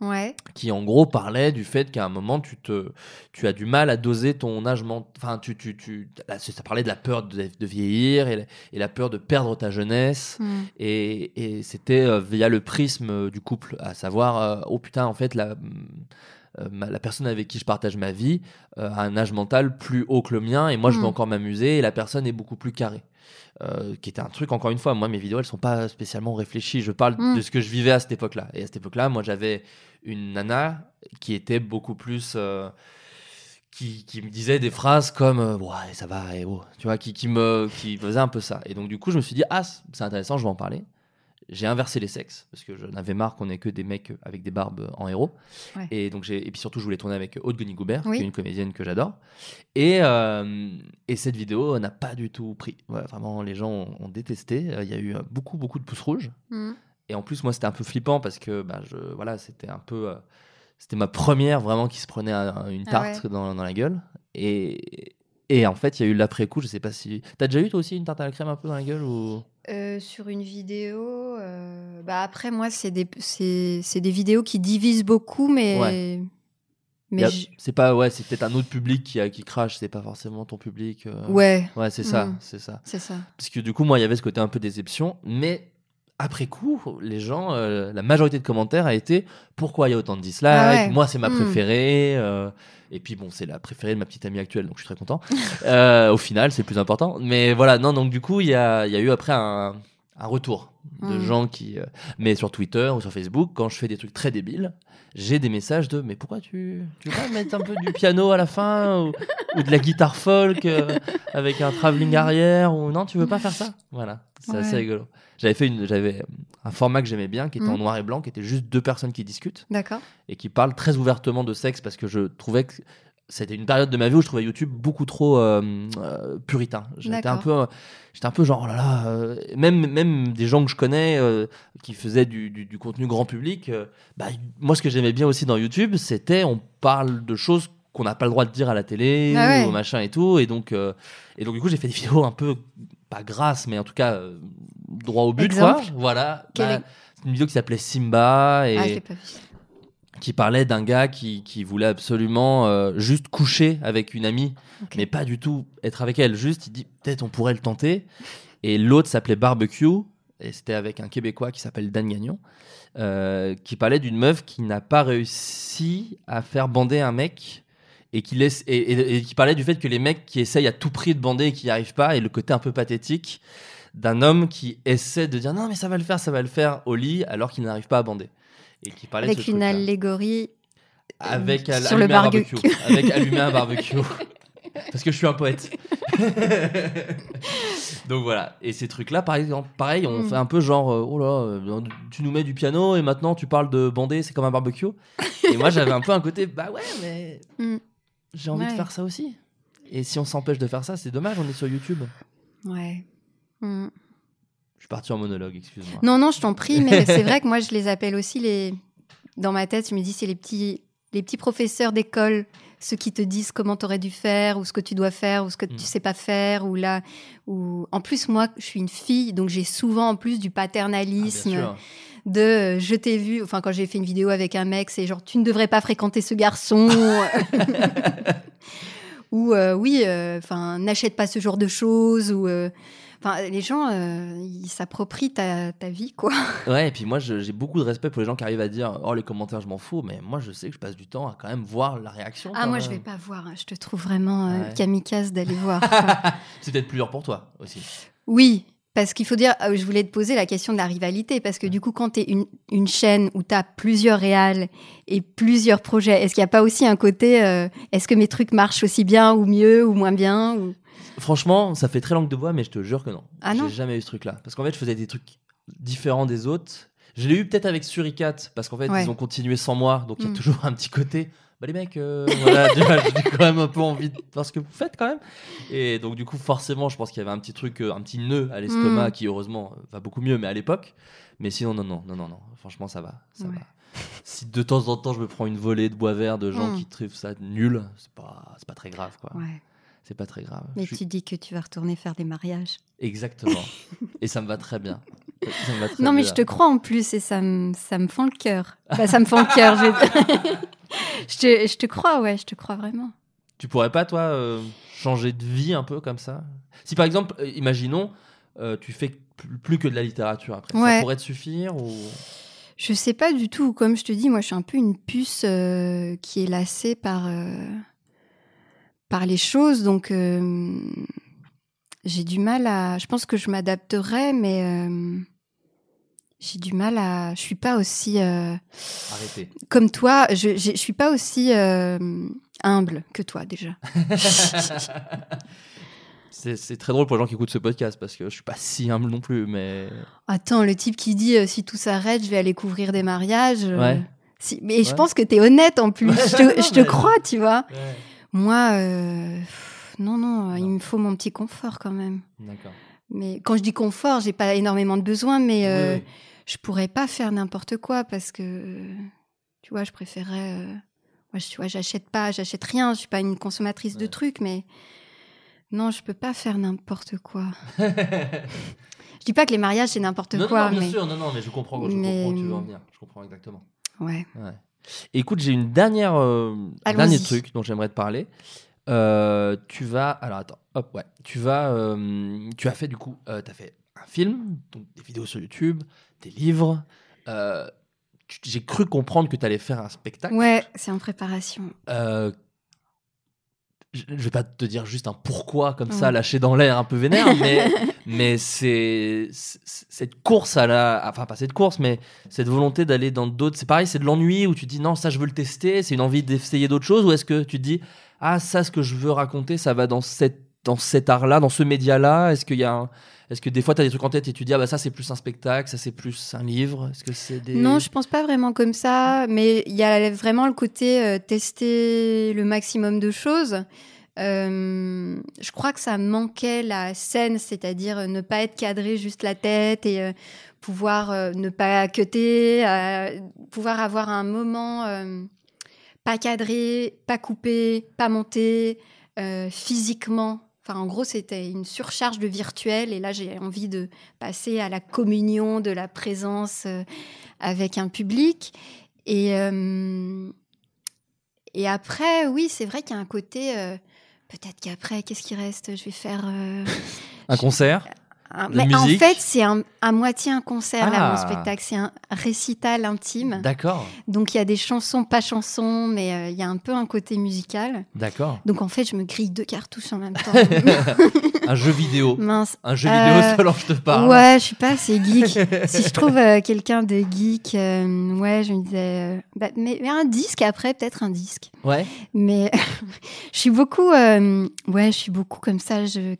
Ouais. qui en gros parlait du fait qu'à un moment tu te tu as du mal à doser ton âge ment- enfin tu tu tu ça parlait de la peur de, de vieillir et la, et la peur de perdre ta jeunesse Mm. et, et c'était euh, via le prisme euh, du couple à savoir euh, oh putain en fait la euh, ma- la personne avec qui je partage ma vie euh, a un âge mental plus haut que le mien et moi je veux Mm. encore m'amuser et la personne est beaucoup plus carrée. Euh, qui était un truc encore une fois moi mes vidéos elles sont pas spécialement réfléchies. Je parle Mm. de ce que je vivais à cette époque là et à cette époque là moi j'avais une nana qui était beaucoup plus euh, qui, qui me disait des phrases comme euh, ouais ça va et oh, tu vois qui, qui me qui faisait un peu ça. Et donc du coup je me suis dit ah c'est intéressant je vais en parler j'ai inversé les sexes parce que j'en avais marre qu'on ait que des mecs avec des barbes en héros Ouais. et donc j'ai et puis surtout je voulais tourner avec Aude Goubert Oui. qui est une comédienne que j'adore et euh, et cette vidéo n'a pas du tout pris Ouais, vraiment les gens ont, ont détesté Euh, il y a eu euh, beaucoup beaucoup de pouces rouges Mm. et en plus, moi, c'était un peu flippant parce que bah, je, voilà, c'était un peu. euh, c'était ma première vraiment qui se prenait un- une Ah tarte dans, dans la gueule. Et, et en fait, il y a eu l'après-coup. Je sais pas si. T'as déjà eu toi aussi une tarte à la crème un peu dans la gueule ou... Euh, sur une vidéo, euh, bah après moi c'est des c'est c'est des vidéos qui divisent beaucoup, mais Ouais. mais a- je- C'est pas. Ouais, c'est peut-être un autre public qui, a- qui crache. C'est pas forcément ton public. euh. ouais Ouais, c'est ça. Mm. C'est ça. c'est ça. Parce que du coup, moi, il y avait ce côté un peu déception. Mais après coup, les gens, euh, la majorité de commentaires a été pourquoi il y a autant de dislikes Ah ouais. Moi, c'est ma Mm. préférée. euh, et puis, bon, c'est la préférée de ma petite amie actuelle, donc je suis très content. Euh, au final, c'est le plus important. Mais voilà, non, donc du coup, il y a, y a eu après un, un retour de Mm. gens qui. mais sur Twitter ou sur Facebook, quand je fais des trucs très débiles, j'ai des messages de mais pourquoi tu, tu veux pas mettre un peu du piano à la fin ou, ou de la guitare folk avec un travelling arrière ou non tu veux pas faire ça? Voilà c'est assez rigolo j'avais fait une j'avais un format que j'aimais bien qui était en Mm. noir et blanc qui était juste deux personnes qui discutent D'accord. et qui parlent très ouvertement de sexe parce que je trouvais que c'était une période de ma vie où je trouvais YouTube beaucoup trop euh, euh, puritain. J'étais un peu, euh, j'étais un peu genre oh là là, euh, même même des gens que je connais qui faisaient du, du- du contenu grand public. bah, moi, ce que j'aimais bien aussi dans YouTube, c'était on parle de choses qu'on n'a pas le droit de dire à la télé Ah ouais. ou machin et tout. Et donc et donc du coup, j'ai fait des vidéos un peu pas grasses, mais en tout cas euh, droit au but quoi. Voilà. Bah, est- une vidéo qui s'appelait Simba et Ah je l'ai pas vu. qui parlait d'un gars qui, qui voulait absolument euh, juste coucher avec une amie, mais pas du tout être avec elle. Juste, il dit peut-être on pourrait le tenter. Et l'autre s'appelait Barbecue, et c'était avec un Québécois qui s'appelle Dan Gagnon, euh, qui parlait d'une meuf qui n'a pas réussi à faire bander un mec. Et qui, laisse, et, et- et qui parlait du fait que les mecs qui essayent à tout prix de bander et qui n'y arrivent pas, et le côté un peu pathétique d'un homme qui essaie de dire non mais ça va le faire, ça va le faire au lit alors qu'il n'arrive pas à bander. Et qui parlait de Avec ce une allégorie avec euh, al- sur le allumer un barbecue. avec allumer un barbecue parce que je suis un poète donc voilà et ces trucs là par exemple pareil on Mm. fait un peu genre euh, oh là euh, tu nous mets du piano et maintenant tu parles de bander c'est comme un barbecue et moi j'avais un peu un côté bah ouais mais Mm. J'ai envie de faire ça aussi et si on s'empêche de faire ça c'est dommage on est sur YouTube Ouais. Mm. je suis parti en monologue excuse-moi Non, non, je t'en prie, mais c'est vrai que moi, je les appelle aussi les. Dans ma tête, je me dis, c'est les petits, les petits professeurs d'école, ceux qui te disent comment tu aurais dû faire, ou ce que tu dois faire, ou ce que Mm. tu sais pas faire, ou là. Ou... En plus, moi, je suis une fille, donc j'ai souvent en plus du Ah, paternalisme. sûr. de euh, je t'ai vu, enfin quand j'ai fait une vidéo avec un mec, c'est genre tu ne devrais pas fréquenter ce garçon. ou euh, oui, euh, enfin n'achète pas ce genre de choses. Ou Enfin, les gens, euh, ils s'approprient ta, ta vie, quoi. Ouais, et puis moi, j'ai beaucoup de respect pour les gens qui arrivent à dire Oh, les commentaires, je m'en fous, mais moi, je sais que je passe du temps à quand même voir la réaction. Ah, moi, même. je vais pas voir. hein. Je te trouve vraiment euh, Ouais. kamikaze d'aller voir. C'est peut-être plus dur pour toi aussi. oui, parce qu'il faut dire, euh, je voulais te poser la question de la rivalité, parce que du coup, quand tu es une, une chaîne où tu as plusieurs réals et plusieurs projets, est-ce qu'il n'y a pas aussi un côté, euh, est-ce que mes trucs marchent aussi bien ou mieux ou moins bien ou... Franchement, ça fait très langue de bois, mais je te jure que non. Ah non J'ai jamais eu ce truc-là. Parce qu'en fait, je faisais des trucs différents des autres. Je l'ai eu peut-être avec Suricat, parce qu'en fait, Ouais. ils ont continué sans moi, donc il y a Mm. toujours un petit côté. Bah les mecs, euh, voilà, j'ai quand même un peu envie de voir ce que vous faites quand même. Et donc du coup, forcément, je pense qu'il y avait un petit truc, euh, un petit nœud à l'estomac Mm. qui heureusement euh, va beaucoup mieux, mais à l'époque. Mais sinon, non, non, non, non, non. Franchement, ça va, ça Ouais. va. Si de temps en temps je me prends une volée de bois vert de gens Mm. qui trouvent ça nul, c'est pas, c'est pas très grave, quoi. Ouais. C'est pas très grave. Mais Je suis- tu dis que tu vas retourner faire des mariages. Exactement. et ça me va très bien. Ça me va très Non, mais bien. je te crois en plus et ça me, ça me fend le cœur. Enfin, ça me fend le cœur. Je... te, je te crois, ouais, je te crois vraiment. Tu pourrais pas, toi, euh, changer de vie un peu comme ça? Si par exemple, euh, imaginons, euh, tu fais plus, que de la littérature après, ça pourrait te suffire ou... Je sais pas du tout. Comme je te dis, moi, je suis un peu une puce euh, qui est lassée par, euh, par les choses. Donc, euh, j'ai du mal à. Je pense que je m'adapterai, mais euh, j'ai du mal à. Je suis pas aussi. euh, Arrêtez. comme toi, je, je suis pas aussi euh, humble que toi, déjà. C'est très drôle pour les gens qui écoutent ce podcast parce que je suis pas si humble non plus, mais. Attends, le type qui dit si tout s'arrête, je vais aller couvrir des mariages. Ouais. si- Mais je pense que tu es honnête en plus. Ouais, je te, je te crois, tu vois. Moi, euh, pff, non, non, il me faut mon petit confort quand même. D'accord. Mais quand je dis confort, j'ai pas énormément de besoins, mais euh, Oui, je pourrais pas faire n'importe quoi parce que, tu vois, je préférais. euh, moi, je- tu vois, j'achète pas, j'achète rien. Je suis pas une consommatrice de trucs, mais non, je peux pas faire n'importe quoi. Je dis pas que les mariages c'est n'importe quoi, non, bien mais sûr, non, non, mais je comprends, je Mais- comprends où tu veux en venir. Je comprends exactement. ouais. Ouais. Écoute, j'ai une dernière, euh, dernier truc dont j'aimerais te parler. Euh, tu vas, alors attends, hop, ouais, tu vas, euh, tu as fait du coup, tu as fait un film, donc des vidéos sur YouTube, des livres. euh, j'ai cru comprendre que tu allais faire un spectacle. Ouais, c'est en préparation. Euh, je vais pas te dire juste un pourquoi comme ça lâché dans l'air un peu vénère mais mais c'est cette course à la enfin pas cette course mais cette volonté d'aller dans d'autres c'est pareil c'est de l'ennui où tu dis non ça je veux le tester c'est une envie d'essayer d'autres choses ou est-ce que tu te dis ah ça ce que je veux raconter ça va dans cette dans cet art là dans ce média là est-ce qu'il y a est-ce que des fois tu as des trucs en tête et tu dis ah bah ça c'est plus un spectacle ça c'est plus un livre? Est-ce que c'est des Non, je pense pas vraiment comme ça, mais il y a vraiment le côté euh, tester le maximum de choses. Euh, je crois que ça manquait la scène, c'est-à-dire euh, ne pas être cadré juste la tête et euh, pouvoir ne pas cutter, euh, pouvoir avoir un moment pas cadré, pas coupé, pas monté, physiquement. Enfin, en gros, c'était une surcharge de virtuel et là, j'ai envie de passer à la communion de la présence avec un public. Et après, oui, c'est vrai qu'il y a un côté. Peut-être qu'après, qu'est-ce qui reste? Je vais faire. euh, un concert? Un- De la mais en fait, c'est un- à moitié un concert, là, mon Ah. spectacle. C'est un récital intime. d'accord Donc, il y a des chansons, pas chansons, mais euh, il y a un peu un côté musical. d'accord Donc, en fait, je me grille deux cartouches en même temps. un jeu vidéo Mince. Un jeu vidéo, Euh, selon je te parle. Ouais, je suis pas assez geek. si je trouve euh, quelqu'un de geek, euh, ouais, je me disais, bah, mais, mais un disque après, peut-être un disque. Ouais. Mais je suis beaucoup, ouais, je suis beaucoup comme ça. Je,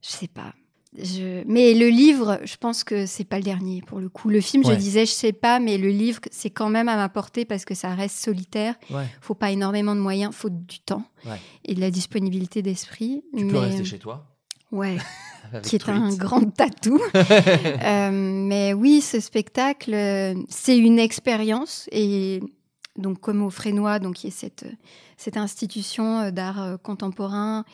je sais pas. Je... Mais le livre, je pense que c'est pas le dernier pour le coup. Le film, Ouais. je disais, je sais pas, mais le livre, c'est quand même à ma portée parce que ça reste solitaire. Ouais. Faut pas énormément de moyens, faut du temps Ouais. et de la disponibilité d'esprit. Tu peux mais... rester chez toi. Ouais qui est un grand tatou. Euh, mais oui, ce spectacle, euh, c'est une expérience. Et donc, comme au Frénois, donc, qui est cette, cette institution euh, d'art euh, contemporain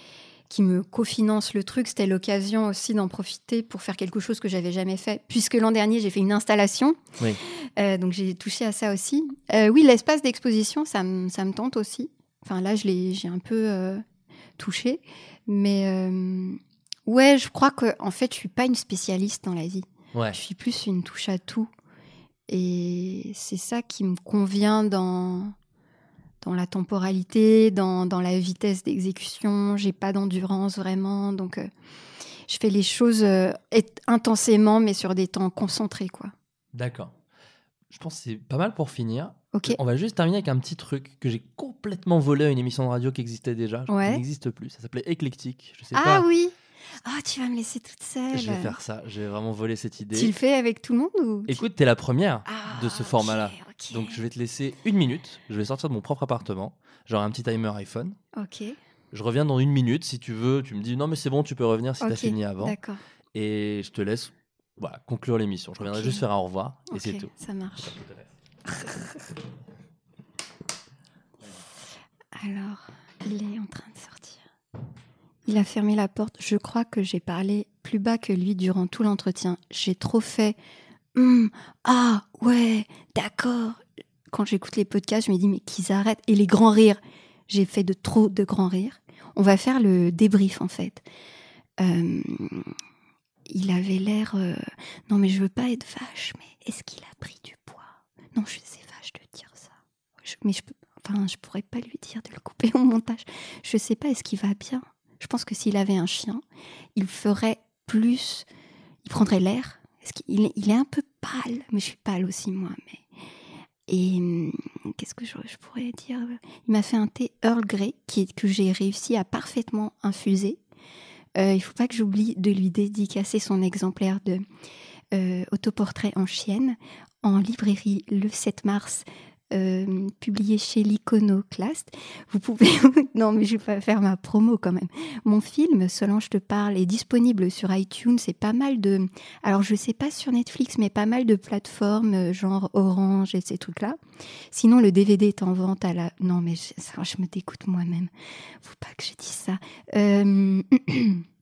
qui me cofinance le truc, c'était l'occasion aussi d'en profiter pour faire quelque chose que j'avais jamais fait. Puisque l'an dernier, j'ai fait une installation. Oui. Euh, donc, j'ai touché à ça aussi. Euh, oui, l'espace d'exposition, ça, me- ça me tente aussi. Enfin, là, je j'ai un peu euh, touché. Mais. Ouais, je crois que en fait, je suis pas une spécialiste dans la vie. Ouais. Je suis plus une touche à tout. Et c'est ça qui me convient dans, dans la temporalité, dans, dans la vitesse d'exécution. J'ai pas d'endurance vraiment. Donc, euh, je fais les choses euh, intensément, mais sur des temps concentrés, quoi. D'accord. Je pense que c'est pas mal pour finir. Ok. On va juste terminer avec un petit truc que j'ai complètement volé à une émission de radio qui existait déjà. Ouais. Qui n'existe plus. Ça s'appelait Éclectique. Je sais Ah pas. oui Ah, tu vas me laisser toute seule. Je vais faire ça. J'ai vraiment volé cette idée. Tu le fais avec tout le monde ou tu- Écoute, t'es la première Ah, de ce format-là. Donc je vais te laisser une minute. Je vais sortir de mon propre appartement. J'aurai un petit timer iPhone. Ok. Je reviens dans une minute. Si tu veux, tu me dis non, mais c'est bon, tu peux revenir si t'as ok, fini avant. D'accord. Et je te laisse voilà, conclure l'émission. Je reviendrai juste faire un au revoir. Et c'est tout. Ça marche. Alors, il est en train de sortir. Il a fermé la porte. Je crois que j'ai parlé plus bas que lui durant tout l'entretien. J'ai trop fait. Hum, ah, ouais, d'accord. Quand j'écoute les podcasts, je me dis, mais qu'ils arrêtent. Et les grands rires. J'ai fait de trop de grands rires. On va faire le débrief, en fait. Euh, il avait l'air. euh, Non, mais je veux pas être vache, mais est-ce qu'il a pris du poids? Non, je sais vache de dire ça. Mais je peux. Enfin, je pourrais pas lui dire de le couper au montage. Je sais pas, est-ce qu'il va bien? Je pense que s'il avait un chien, il ferait plus. Il prendrait l'air. Il est un peu pâle, mais je suis pâle aussi, moi. Et hum, qu'est-ce que je, je pourrais dire? Il m'a fait un thé Earl Grey qui, que j'ai réussi à parfaitement infuser. Euh, il faut pas que j'oublie de lui dédicacer son exemplaire de euh, autoportrait en chienne en librairie le 7 mars, euh, publié chez l'Iconoclaste. Vous pouvez. non, mais je vais pas faire ma promo quand même. Mon film, Solange te parle, est disponible sur iTunes. C'est pas mal de. Alors, je sais pas sur Netflix, mais pas mal de plateformes, euh, genre Orange et ces trucs-là. Sinon, le DVD est en vente à la. Non, mais je, je me dégoûte moi-même. Faut pas que je dise ça. Euh,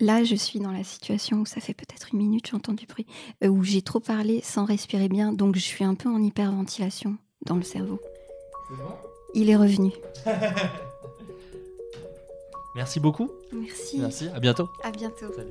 Là, je suis dans la situation où ça fait peut-être une minute, j'entends du bruit, euh, où j'ai trop parlé sans respirer bien, donc je suis un peu en hyperventilation dans le cerveau. Il est revenu. Merci beaucoup. Merci. Merci. À bientôt. À bientôt. Salut.